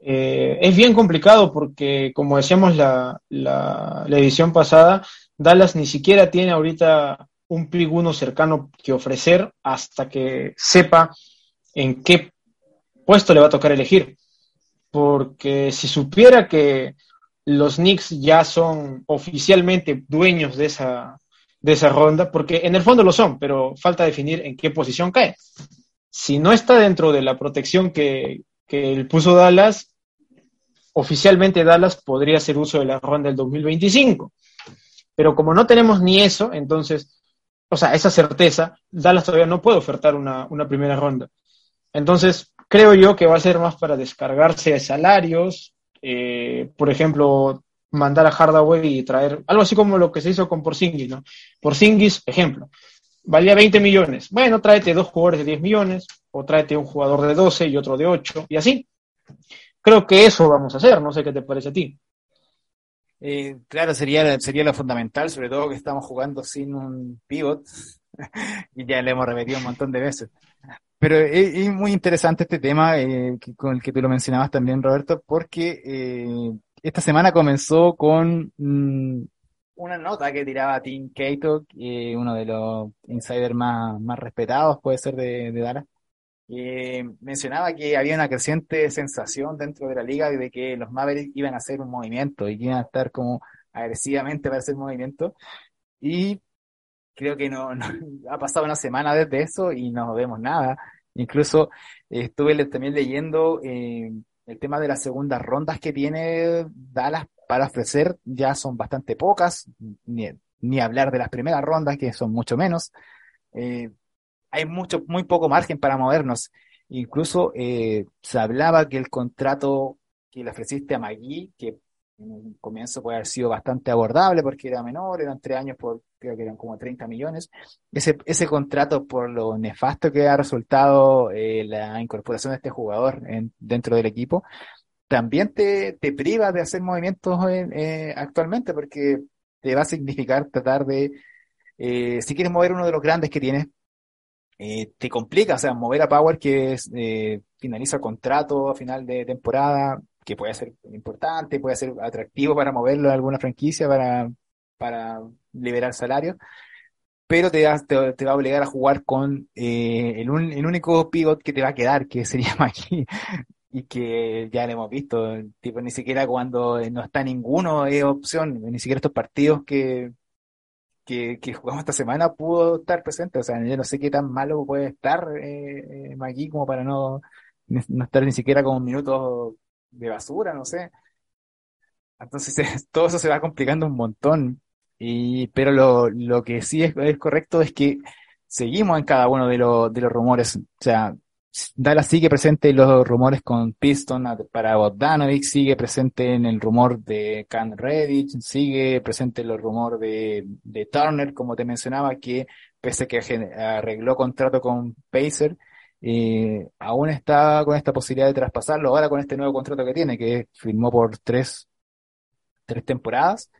Eh, es bien complicado porque, como decíamos la, la, edición pasada, Dallas ni siquiera tiene ahorita un pick uno cercano que ofrecer hasta que sepa en qué puesto le va a tocar elegir. Porque si supiera que los Knicks ya son oficialmente dueños de esa, de esa ronda, porque en el fondo lo son, pero falta definir en qué posición cae. Si no está dentro de la protección que, que puso Dallas, oficialmente Dallas podría hacer uso de la ronda del 2025. Pero como no tenemos ni eso, entonces, o sea, esa certeza, Dallas todavía no puede ofertar una, una primera ronda. Entonces, creo yo que va a ser más para descargarse de salarios, eh, por ejemplo, mandar a Hardaway y traer algo así como lo que se hizo con Porzingis, ¿no? Porzingis, ejemplo, valía 20 millones. Bueno, tráete dos jugadores de 10 millones, o tráete un jugador de 12 y otro de 8, y así. Creo que eso vamos a hacer, no sé qué te parece a ti. Eh, claro, sería, sería lo fundamental, sobre todo que estamos jugando sin un pivot, (laughs) y ya le hemos repetido un montón de veces. Pero es, muy interesante este tema eh, con el que tú lo mencionabas también, Roberto, porque eh, esta semana comenzó con mm, una nota que tiraba Tim Cato, uno de los insiders más, respetados, puede ser de, de Dallas. mencionaba que había una creciente sensación dentro de la liga de que los Mavericks iban a hacer un movimiento y iban a estar como agresivamente para hacer movimiento. Y creo que no, (laughs) ha pasado una semana desde eso y no vemos nada. Incluso eh, estuve también leyendo eh, el tema de las segundas rondas que tiene Dallas para ofrecer, ya son bastante pocas, ni, ni hablar de las primeras rondas, que son mucho menos. Eh, hay mucho, muy poco margen para movernos. Incluso se hablaba que el contrato que le ofreciste a Magui, que en un comienzo puede haber sido bastante abordable porque era menor, eran tres años por, creo que eran como 30 millones. Ese, ese contrato, por lo nefasto que ha resultado eh, la incorporación de este jugador en, dentro del equipo, también te, te priva de hacer movimientos eh, actualmente porque te va a significar tratar de, eh, si quieres mover uno de los grandes que tienes, eh, te complica, o sea, mover a Power que es, eh, finaliza contrato a final de temporada, que puede ser importante, puede ser atractivo para moverlo a alguna franquicia para, para liberar salarios, pero te, te, te va a obligar a jugar con eh, el, un- el único pivot que te va a quedar, que (laughs) sería Magui, y que ya lo hemos visto, tipo, ni siquiera cuando no está ninguno es opción, ni siquiera estos partidos que, que, que jugamos esta semana pudo estar presente, o sea, yo no sé qué tan malo puede estar eh, eh, Magui como para no, no estar ni siquiera con minutos de basura, no sé. Entonces (laughs) todo eso se va complicando un montón. Y, pero lo, lo que sí es, es correcto es que seguimos en cada uno de, los de los rumores. O sea, Dallas sigue presente en los rumores con Piston para Bogdanovic, sigue presente en el rumor de Cam Reddish, sigue presente en los rumores de, de Turner, como te mencionaba, que pese a que arregló contrato con Pacer, eh, aún está con esta posibilidad de traspasarlo ahora con este nuevo contrato que tiene, que firmó por tres, tres temporadas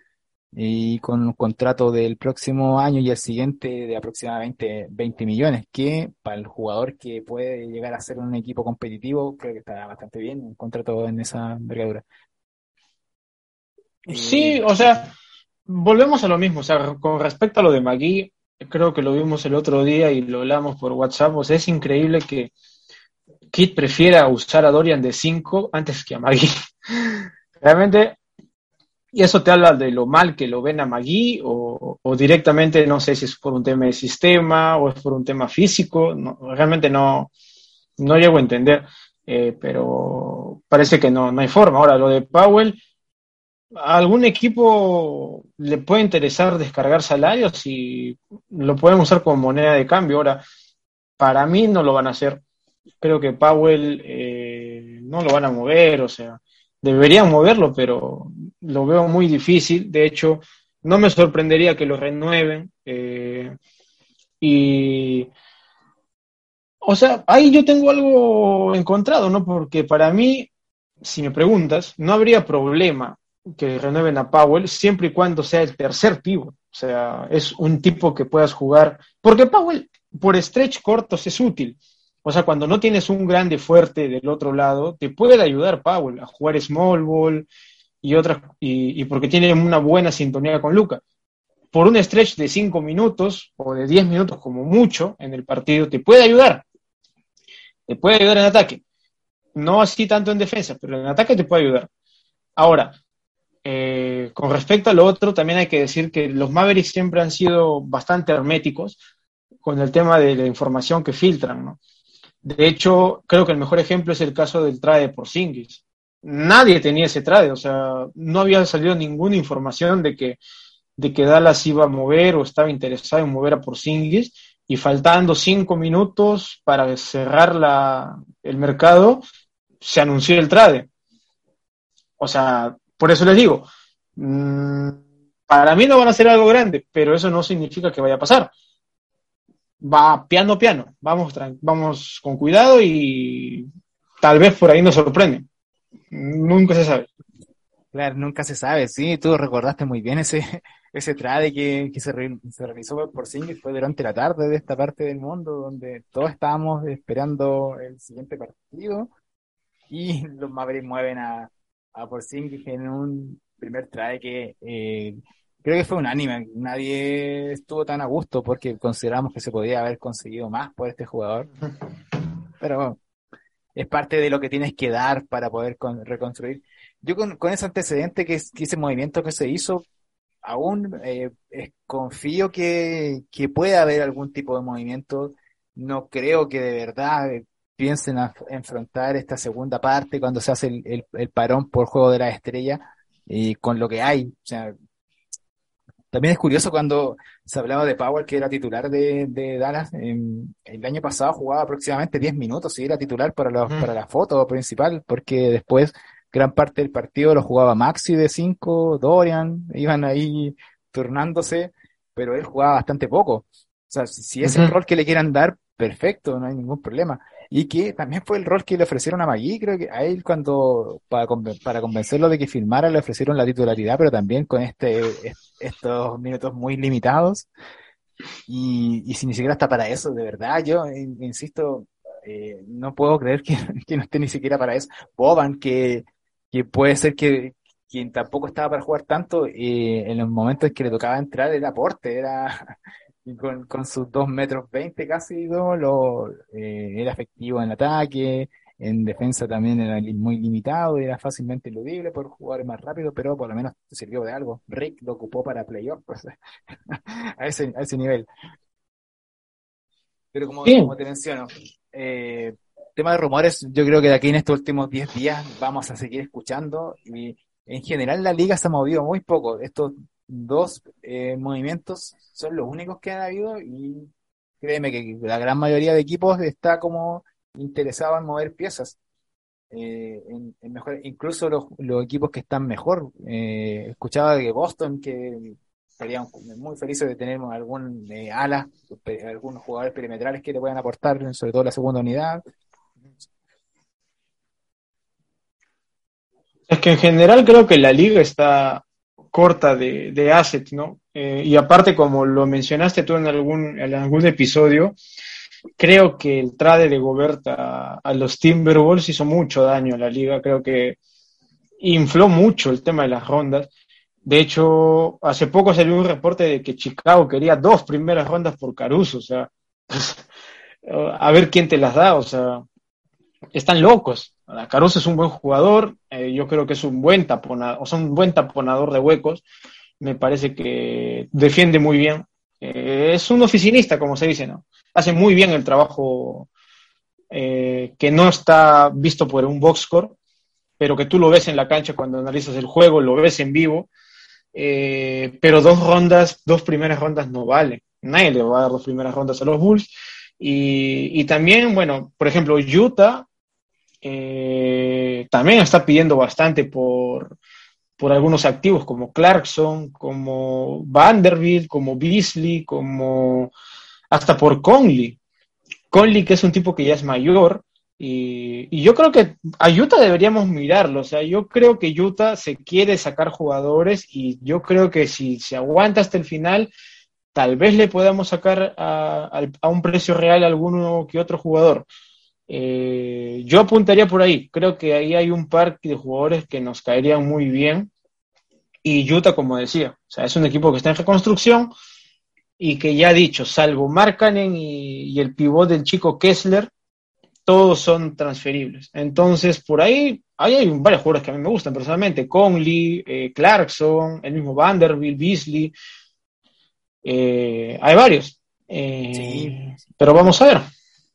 y con un contrato del próximo año y el siguiente de aproximadamente 20 millones, que para el jugador que puede llegar a ser un equipo competitivo, creo que está bastante bien, un contrato en esa envergadura. Sí, Eh, o sea, volvemos a lo mismo. O sea, con respecto a lo de Magui, creo que lo vimos el otro día y lo hablamos por WhatsApp. O sea, es increíble que Kit prefiera usar a Dorian de 5 antes que a Magui. (laughs) Realmente, y eso te habla de lo mal que lo ven a Magui o, directamente, no sé si es por un tema de sistema o es por un tema físico. realmente no, no llego a entender. Eh, pero parece que no, no hay forma. Ahora, lo de Powell. ¿A algún equipo le puede interesar descargar salarios y lo pueden usar como moneda de cambio? Ahora, para mí no lo van a hacer. Creo que Powell eh, no lo van a mover, o sea, deberían moverlo, pero lo veo muy difícil. De hecho, no me sorprendería que lo renueven. eh, y, o sea, ahí yo tengo algo encontrado, ¿no? Porque para mí, si me preguntas, no habría problema que renueven a Powell siempre y cuando sea el tercer pivot. O sea, es un tipo que puedas jugar. Porque Powell, por stretch cortos, es útil. O sea, cuando no tienes un grande fuerte del otro lado, te puede ayudar Powell a jugar small ball y otras, y, y porque tiene una buena sintonía con Luca. Por un stretch de 5 minutos o de 10 minutos como mucho en el partido, te puede ayudar. Te puede ayudar en ataque. No así tanto en defensa, pero en ataque te puede ayudar. Ahora, eh, con respecto a lo otro, también hay que decir que los Mavericks siempre han sido bastante herméticos con el tema de la información que filtran, ¿no? De hecho, creo que el mejor ejemplo es el caso del trade de Porzingis. Nadie tenía ese trade, o sea, no había salido ninguna información de que, de que Dallas iba a mover o estaba interesado en mover a Porzingis y faltando cinco minutos para cerrar la, el mercado, se anunció el trade. O sea, por eso les digo, mmm, para mí no van a ser algo grande, pero eso no significa que vaya a pasar. Va piano piano, vamos, vamos con cuidado y tal vez por ahí nos sorprende. Nunca se sabe. Claro, nunca se sabe, sí, tú recordaste muy bien ese, (laughs) ese trade que, que se, re, se, realizó por Singles, fue durante la tarde de esta parte del mundo, donde todos estábamos esperando el siguiente partido y los Mavericks mueven a, a Porzingis en un primer trade que eh, creo que fue unánime. Nadie estuvo tan a gusto porque consideramos que se podía haber conseguido más por este jugador. (laughs) Pero bueno, es parte de lo que tienes que dar para poder con, reconstruir. Yo con, con, ese antecedente que, que, ese movimiento que se hizo, aún eh, confío que, que pueda haber algún tipo de movimiento. No creo que de verdad piensen a enfrentar esta segunda parte cuando se hace el, el, el parón por juego de la estrella y con lo que hay. O sea, también es curioso cuando se hablaba de Powell, que era titular de, de Dallas. En, el año pasado jugaba aproximadamente 10 minutos y era titular para, los, mm. para la foto principal, porque después gran parte del partido lo jugaba Maxi de 5, Dorian, iban ahí turnándose, pero él jugaba bastante poco. O sea, si, si es uh -huh. el rol que le quieran dar, perfecto, no hay ningún problema. Y que también fue el rol que le ofrecieron a Magui, creo que a él cuando, para, para convencerlo de que filmara, le ofrecieron la titularidad, pero también con este, estos minutos muy limitados. Y, y si ni siquiera está para eso, de verdad, yo insisto, eh, no puedo creer que, (laughs) que, no esté ni siquiera para eso. Boban, que, que puede ser que quien tampoco estaba para jugar tanto, eh, en los momentos en que le tocaba entrar era aporte, era con, con sus 2 metros 20 casi, lo, eh, era efectivo en ataque, en defensa también era muy limitado, era fácilmente iludible por jugar más rápido, pero por lo menos sirvió de algo. Rick lo ocupó para playoff, pues, (laughs) a, ese, a ese nivel. Pero como, como te menciono, eh, tema de rumores, yo creo que de aquí en estos últimos 10 días vamos a seguir escuchando y en general la liga se ha movido muy poco. Estos dos eh, movimientos son los únicos que han habido y créeme que la gran mayoría de equipos está como interesado en mover piezas. Eh, en, mejor, incluso los, equipos que están mejor. Eh, escuchaba de Boston que estarían muy felices de tener algún ala, algunos jugadores perimetrales que le puedan aportar, sobre todo la segunda unidad. Es que en general creo que la liga está corta de, de assets, ¿no? Eh, y aparte, como lo mencionaste tú en algún, en algún episodio, creo que el trade de Gobert a, a, los Timberwolves hizo mucho daño a la liga. Creo que infló mucho el tema de las rondas. De hecho, hace poco salió un reporte de que Chicago quería dos primeras rondas por Caruso, o sea, (laughs) a ver quién te las da, o sea, están locos. Caruso es un buen jugador, eh, yo creo que es un buen taponador, o sea, un buen taponador de huecos, me parece que defiende muy bien. Eh, es un oficinista, como se dice. Hace muy bien el trabajo eh, que no está visto por un box score, pero que tú lo ves en la cancha cuando analizas el juego, lo ves en vivo pero dos rondas, dos primeras rondas no vale. Nadie le va a dar dos primeras rondas a los Bulls. Y, y también, bueno, por ejemplo, Utah eh, también está pidiendo bastante por, por algunos activos como Clarkson, como Vanderbilt, como Beasley, como hasta por Conley. Conley, que es un tipo que ya es mayor, y, yo creo que a Utah deberíamos mirarlo. O sea, yo creo que Utah se quiere sacar jugadores y yo creo que si se aguanta hasta el final, tal vez le podamos sacar a, un precio real a alguno que otro jugador. Eh, yo apuntaría por ahí. Creo que ahí hay un par de jugadores que nos caerían muy bien. Y Utah, como decía, o sea, es un equipo que está en reconstrucción y que ya dicho, salvo Markkanen y, y el pivot del chico Kessler, todos son transferibles. Entonces, por ahí, ahí hay varios jugadores que a mí me gustan personalmente. Conley, eh, Clarkson, el mismo Vanderbilt, Beasley. Eh, hay varios. Eh, pero vamos a ver.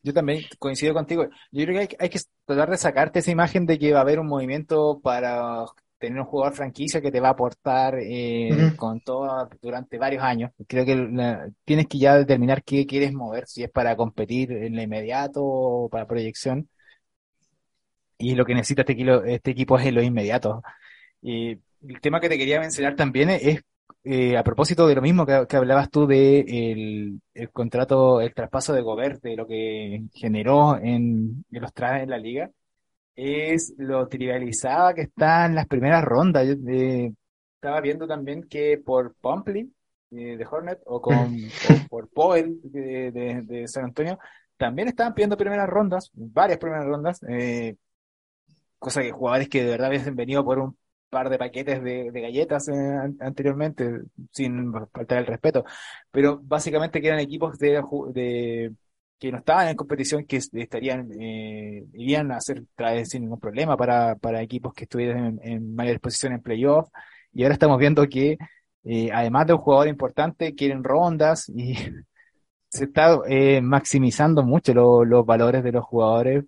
Yo también coincido contigo. Yo creo que hay, hay, que tratar de sacarte esa imagen de que va a haber un movimiento para tener un jugador franquicia que te va a aportar eh, con todo durante varios años. Creo que tienes que ya determinar qué quieres mover, si es para competir en lo inmediato o para proyección. Y lo que necesita este, este equipo es en lo inmediato. Y el tema que te quería mencionar también es, eh, a propósito de lo mismo que, hablabas tú de el, el, contrato, el traspaso de Gobert, de lo que generó en, en los trajes en la liga es lo trivializada que está en las primeras rondas. Yo eh, estaba viendo también que por Pompley eh, de Hornet o, con, por Powell de, San Antonio también estaban pidiendo primeras rondas, varias primeras rondas, eh, cosa que jugadores que de verdad hubiesen venido por un par de paquetes de, galletas anteriormente, sin faltar el respeto, pero básicamente que eran equipos de, de que no estaban en competición, que estarían, eh, irían a hacer trajes sin ningún problema para, para equipos que estuvieran en, mayor posición en playoff. Y ahora estamos viendo que, eh, además de un jugador importante, quieren rondas y (laughs) se está eh, maximizando mucho los valores de los jugadores.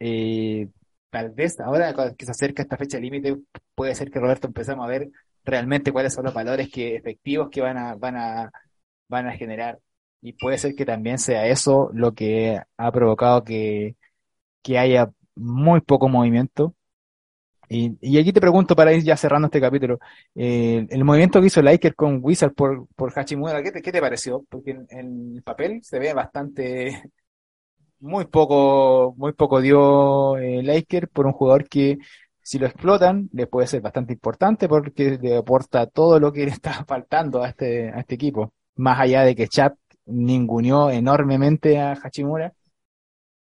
Eh, tal vez ahora que se acerca esta fecha límite, puede ser que Roberto empezamos a ver realmente cuáles son los valores que efectivos que van a, van a, van a generar y puede ser que también sea eso lo que ha provocado que, que haya muy poco movimiento. Y, aquí te pregunto para ir ya cerrando este capítulo, eh, el movimiento que hizo Laker con Wizard por, por Hachimura, ¿qué te, ¿qué te pareció? Porque en, el papel se ve bastante, muy poco, muy poco dio eh, Laker por un jugador que si lo explotan le puede ser bastante importante porque le aporta todo lo que le (laughs) está faltando a este, a este equipo. Más allá de que Chat ninguneó enormemente a Hachimura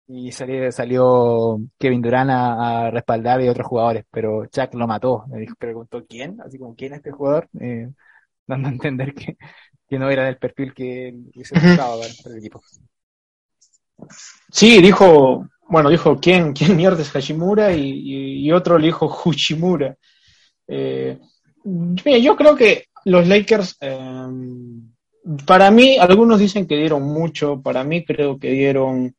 y salió, salió Kevin Durant a, respaldar y otros jugadores, pero Chuck lo mató. Me dijo, preguntó quién, así como quién es este jugador, eh, dando a entender que, que no era del perfil que, se buscaba para, el equipo. Sí, dijo, bueno, dijo quién, (laughs) quién mierda es Hashimura y, otro le dijo Huchimura. Eh, yo creo que los Lakers, eh, para mí, algunos dicen que dieron mucho, para mí creo que dieron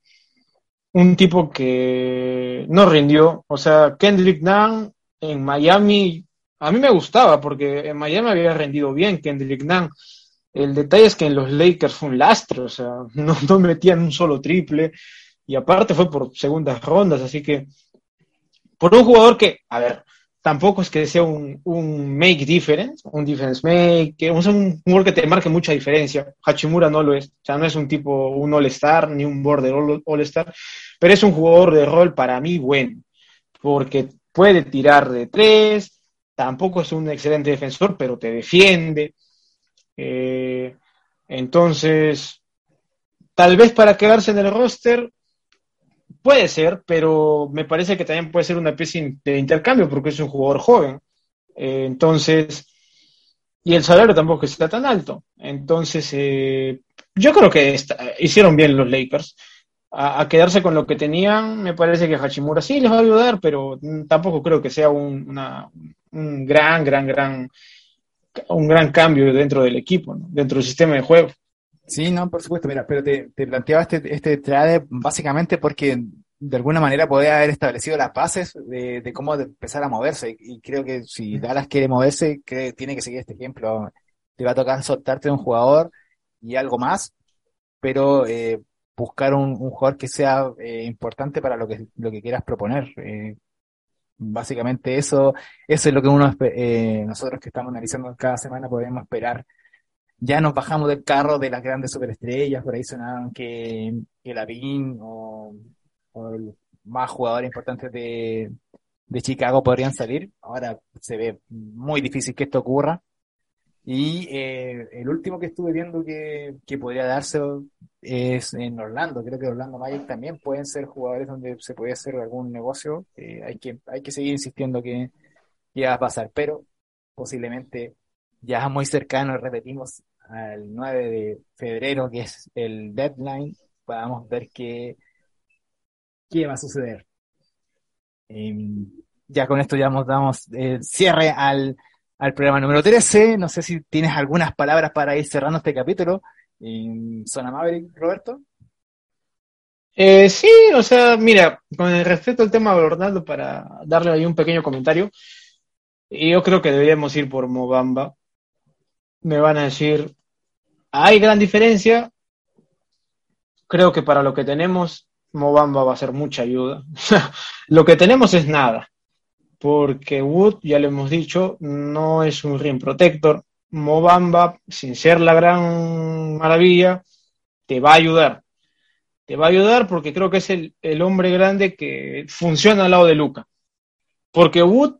un tipo que no rindió. O sea, Kendrick Nunn en Miami, a mí me gustaba porque en Miami había rendido bien Kendrick Nunn. El detalle es que en los Lakers fue un lastre, o sea, (laughs) no, no metían un solo triple y aparte fue por segundas rondas, así que por un jugador que, a ver, tampoco es que sea un, make difference, un difference make, un, un jugador que te marque mucha diferencia. Hachimura no lo es, o sea, no es un tipo, un all-star ni un border all-star, pero es un jugador de rol para mí bueno, porque puede tirar de tres, tampoco es un excelente defensor, pero te defiende. Eh, entonces, tal vez para quedarse en el roster, Puede ser, pero me parece que también puede ser una pieza de intercambio porque es un jugador joven. Eh, entonces, y el salario tampoco está tan alto. Entonces, eh, yo creo que hicieron bien los Lakers. A, quedarse con lo que tenían, me parece que Hachimura sí les va a ayudar, pero tampoco creo que sea un, un gran, gran, gran, un gran cambio dentro del equipo, dentro del sistema de juego. Sí, no, por supuesto, mira, pero te, planteaba este, este trade básicamente porque de alguna manera podía haber establecido las bases de, cómo empezar a moverse. Y, creo que si Dallas quiere moverse, tiene que seguir este ejemplo. Te va a tocar soltarte un jugador y algo más, pero eh, buscar un, jugador que sea eh, importante para lo que, lo que quieras proponer. Eh, básicamente eso, eso es lo que uno, nosotros que estamos analizando cada semana podemos esperar ya nos bajamos del carro de las grandes superestrellas, por ahí sonaban que, que Lavín o, o más jugadores importantes de, de Chicago podrían salir. Ahora se ve muy difícil que esto ocurra. Y eh, el último que estuve viendo que, que podría darse es en Orlando. Creo que Orlando Magic también pueden ser jugadores donde se puede hacer algún negocio. Eh, hay, que, hay que seguir insistiendo que, que va a pasar, pero posiblemente ya muy cercano, repetimos, al 9 de febrero, que es el deadline, podamos ver qué, qué va a suceder. Em, ya con esto ya nos damos cierre al, al programa número 13. No sé si tienes algunas palabras para ir cerrando este capítulo. ¿Son amables, Roberto? Eh, sí, o sea, mira, con respecto al tema de Ronaldo, para darle ahí un pequeño comentario, yo creo que deberíamos ir por Mobamba me van a decir, hay gran diferencia. Creo que para lo que tenemos, Mobamba va a ser mucha ayuda. (laughs) lo que tenemos es nada, porque Wood, ya lo hemos dicho, no es un rim protector. Mobamba, sin ser la gran maravilla, te va a ayudar. Te va a ayudar porque creo que es el, el hombre grande que funciona al lado de Luca. Porque Wood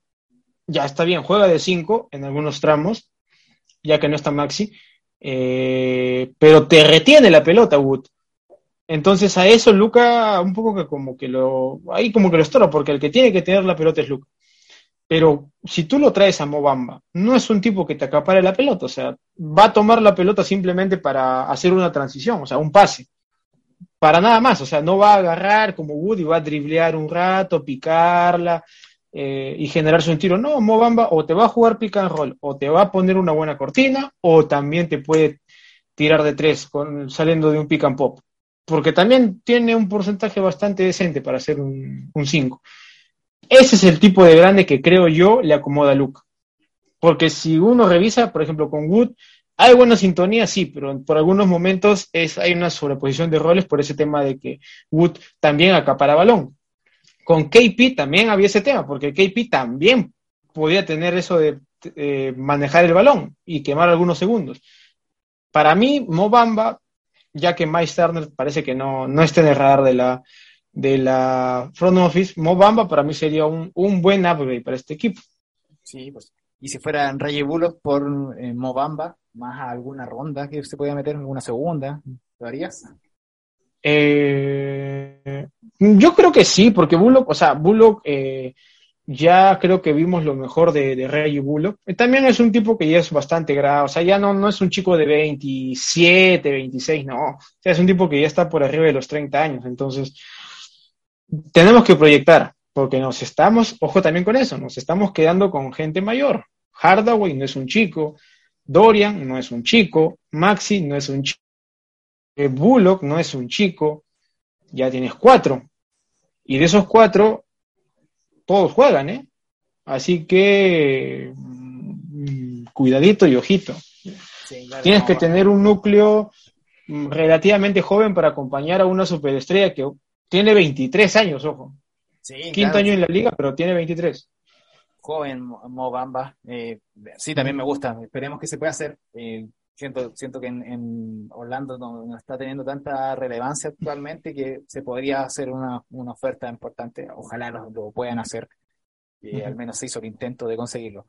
ya está bien, juega de 5 en algunos tramos, ya que no está Maxi, eh, pero te retiene la pelota, Wood. Entonces a eso Luca un poco que como que lo, ahí como que lo estorba, porque el que tiene que tener la pelota es Luca. Pero si tú lo traes a Mobamba, no es un tipo que te acapare la pelota, o sea, va a tomar la pelota simplemente para hacer una transición, o sea, un pase. Para nada más, o sea, no va a agarrar como Wood y va a driblear un rato, picarla, eh, y generarse un tiro. No, Mobamba o te va a jugar pick and roll, o te va a poner una buena cortina, o también te puede tirar de tres con, saliendo de un pick and pop. Porque también tiene un porcentaje bastante decente para hacer un 5. Ese es el tipo de grande que creo yo le acomoda a Luke. Porque si uno revisa, por ejemplo, con Wood, hay buena sintonía, sí, pero por algunos momentos es, hay una sobreposición de roles por ese tema de que Wood también acapara balón. Con KP también había ese tema, porque KP también podía tener eso de eh, manejar el balón y quemar algunos segundos. Para mí, Mobamba, ya que Mike Turner parece que no, no está en el radar de la, de la front office, Mobamba para mí sería un, un buen upgrade para este equipo. Sí, pues. Y si fuera Ray Bullock por eh, Mobamba, más a alguna ronda que se podía meter, alguna segunda, ¿Lo harías? Eh, yo creo que sí, porque Bullock, o sea, Bullock eh, ya creo que vimos lo mejor de, de Reggie Bullock. Eh, también es un tipo que ya es bastante grave, o sea, ya no, no es un chico de 27, 26, no. O sea, es un tipo que ya está por arriba de los 30 años. Entonces, tenemos que proyectar, porque nos estamos, ojo también con eso, nos estamos quedando con gente mayor. Hardaway no es un chico, Dorian no es un chico, Maxi no es un chico, eh, Bullock no es un chico, ya tienes cuatro. Y de esos cuatro, todos juegan, ¿eh? Así que mm, cuidadito y ojito. Sí, claro, Tienes que tener un núcleo mm, relativamente joven para acompañar a una superestrella que tiene 23 años, ojo. Sí, Quinto claro. año en la liga, pero tiene 23. joven Mo Mo Bamba. Eh, sí, también me gusta. Esperemos que se pueda hacer. Eh, siento, siento que en, en Orlando no, no está teniendo tanta relevancia actualmente que se podría hacer una, una oferta importante. Ojalá lo, lo puedan hacer. Y Ujú. al menos se hizo el intento de conseguirlo.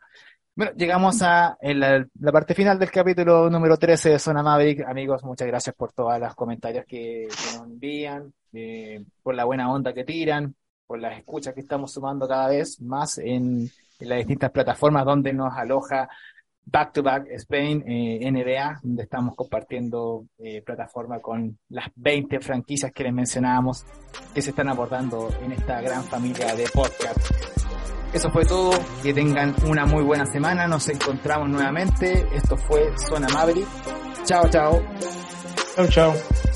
Bueno, llegamos a la, la parte final del capítulo número 13 de Zona Maverick. Amigos, muchas gracias por todos los comentarios que, que nos envían, eh, por la buena onda que tiran, por las escuchas que estamos sumando cada vez más en, en las distintas plataformas donde nos aloja Back to Back Spain, eh, NBA, donde estamos compartiendo eh, plataforma con las 20 franquicias que les mencionábamos que se están abordando en esta gran familia de podcast. Eso fue todo. Que tengan una muy buena semana. Nos encontramos nuevamente. Esto fue Zona Maverick. Chao, chao. Chau, chau.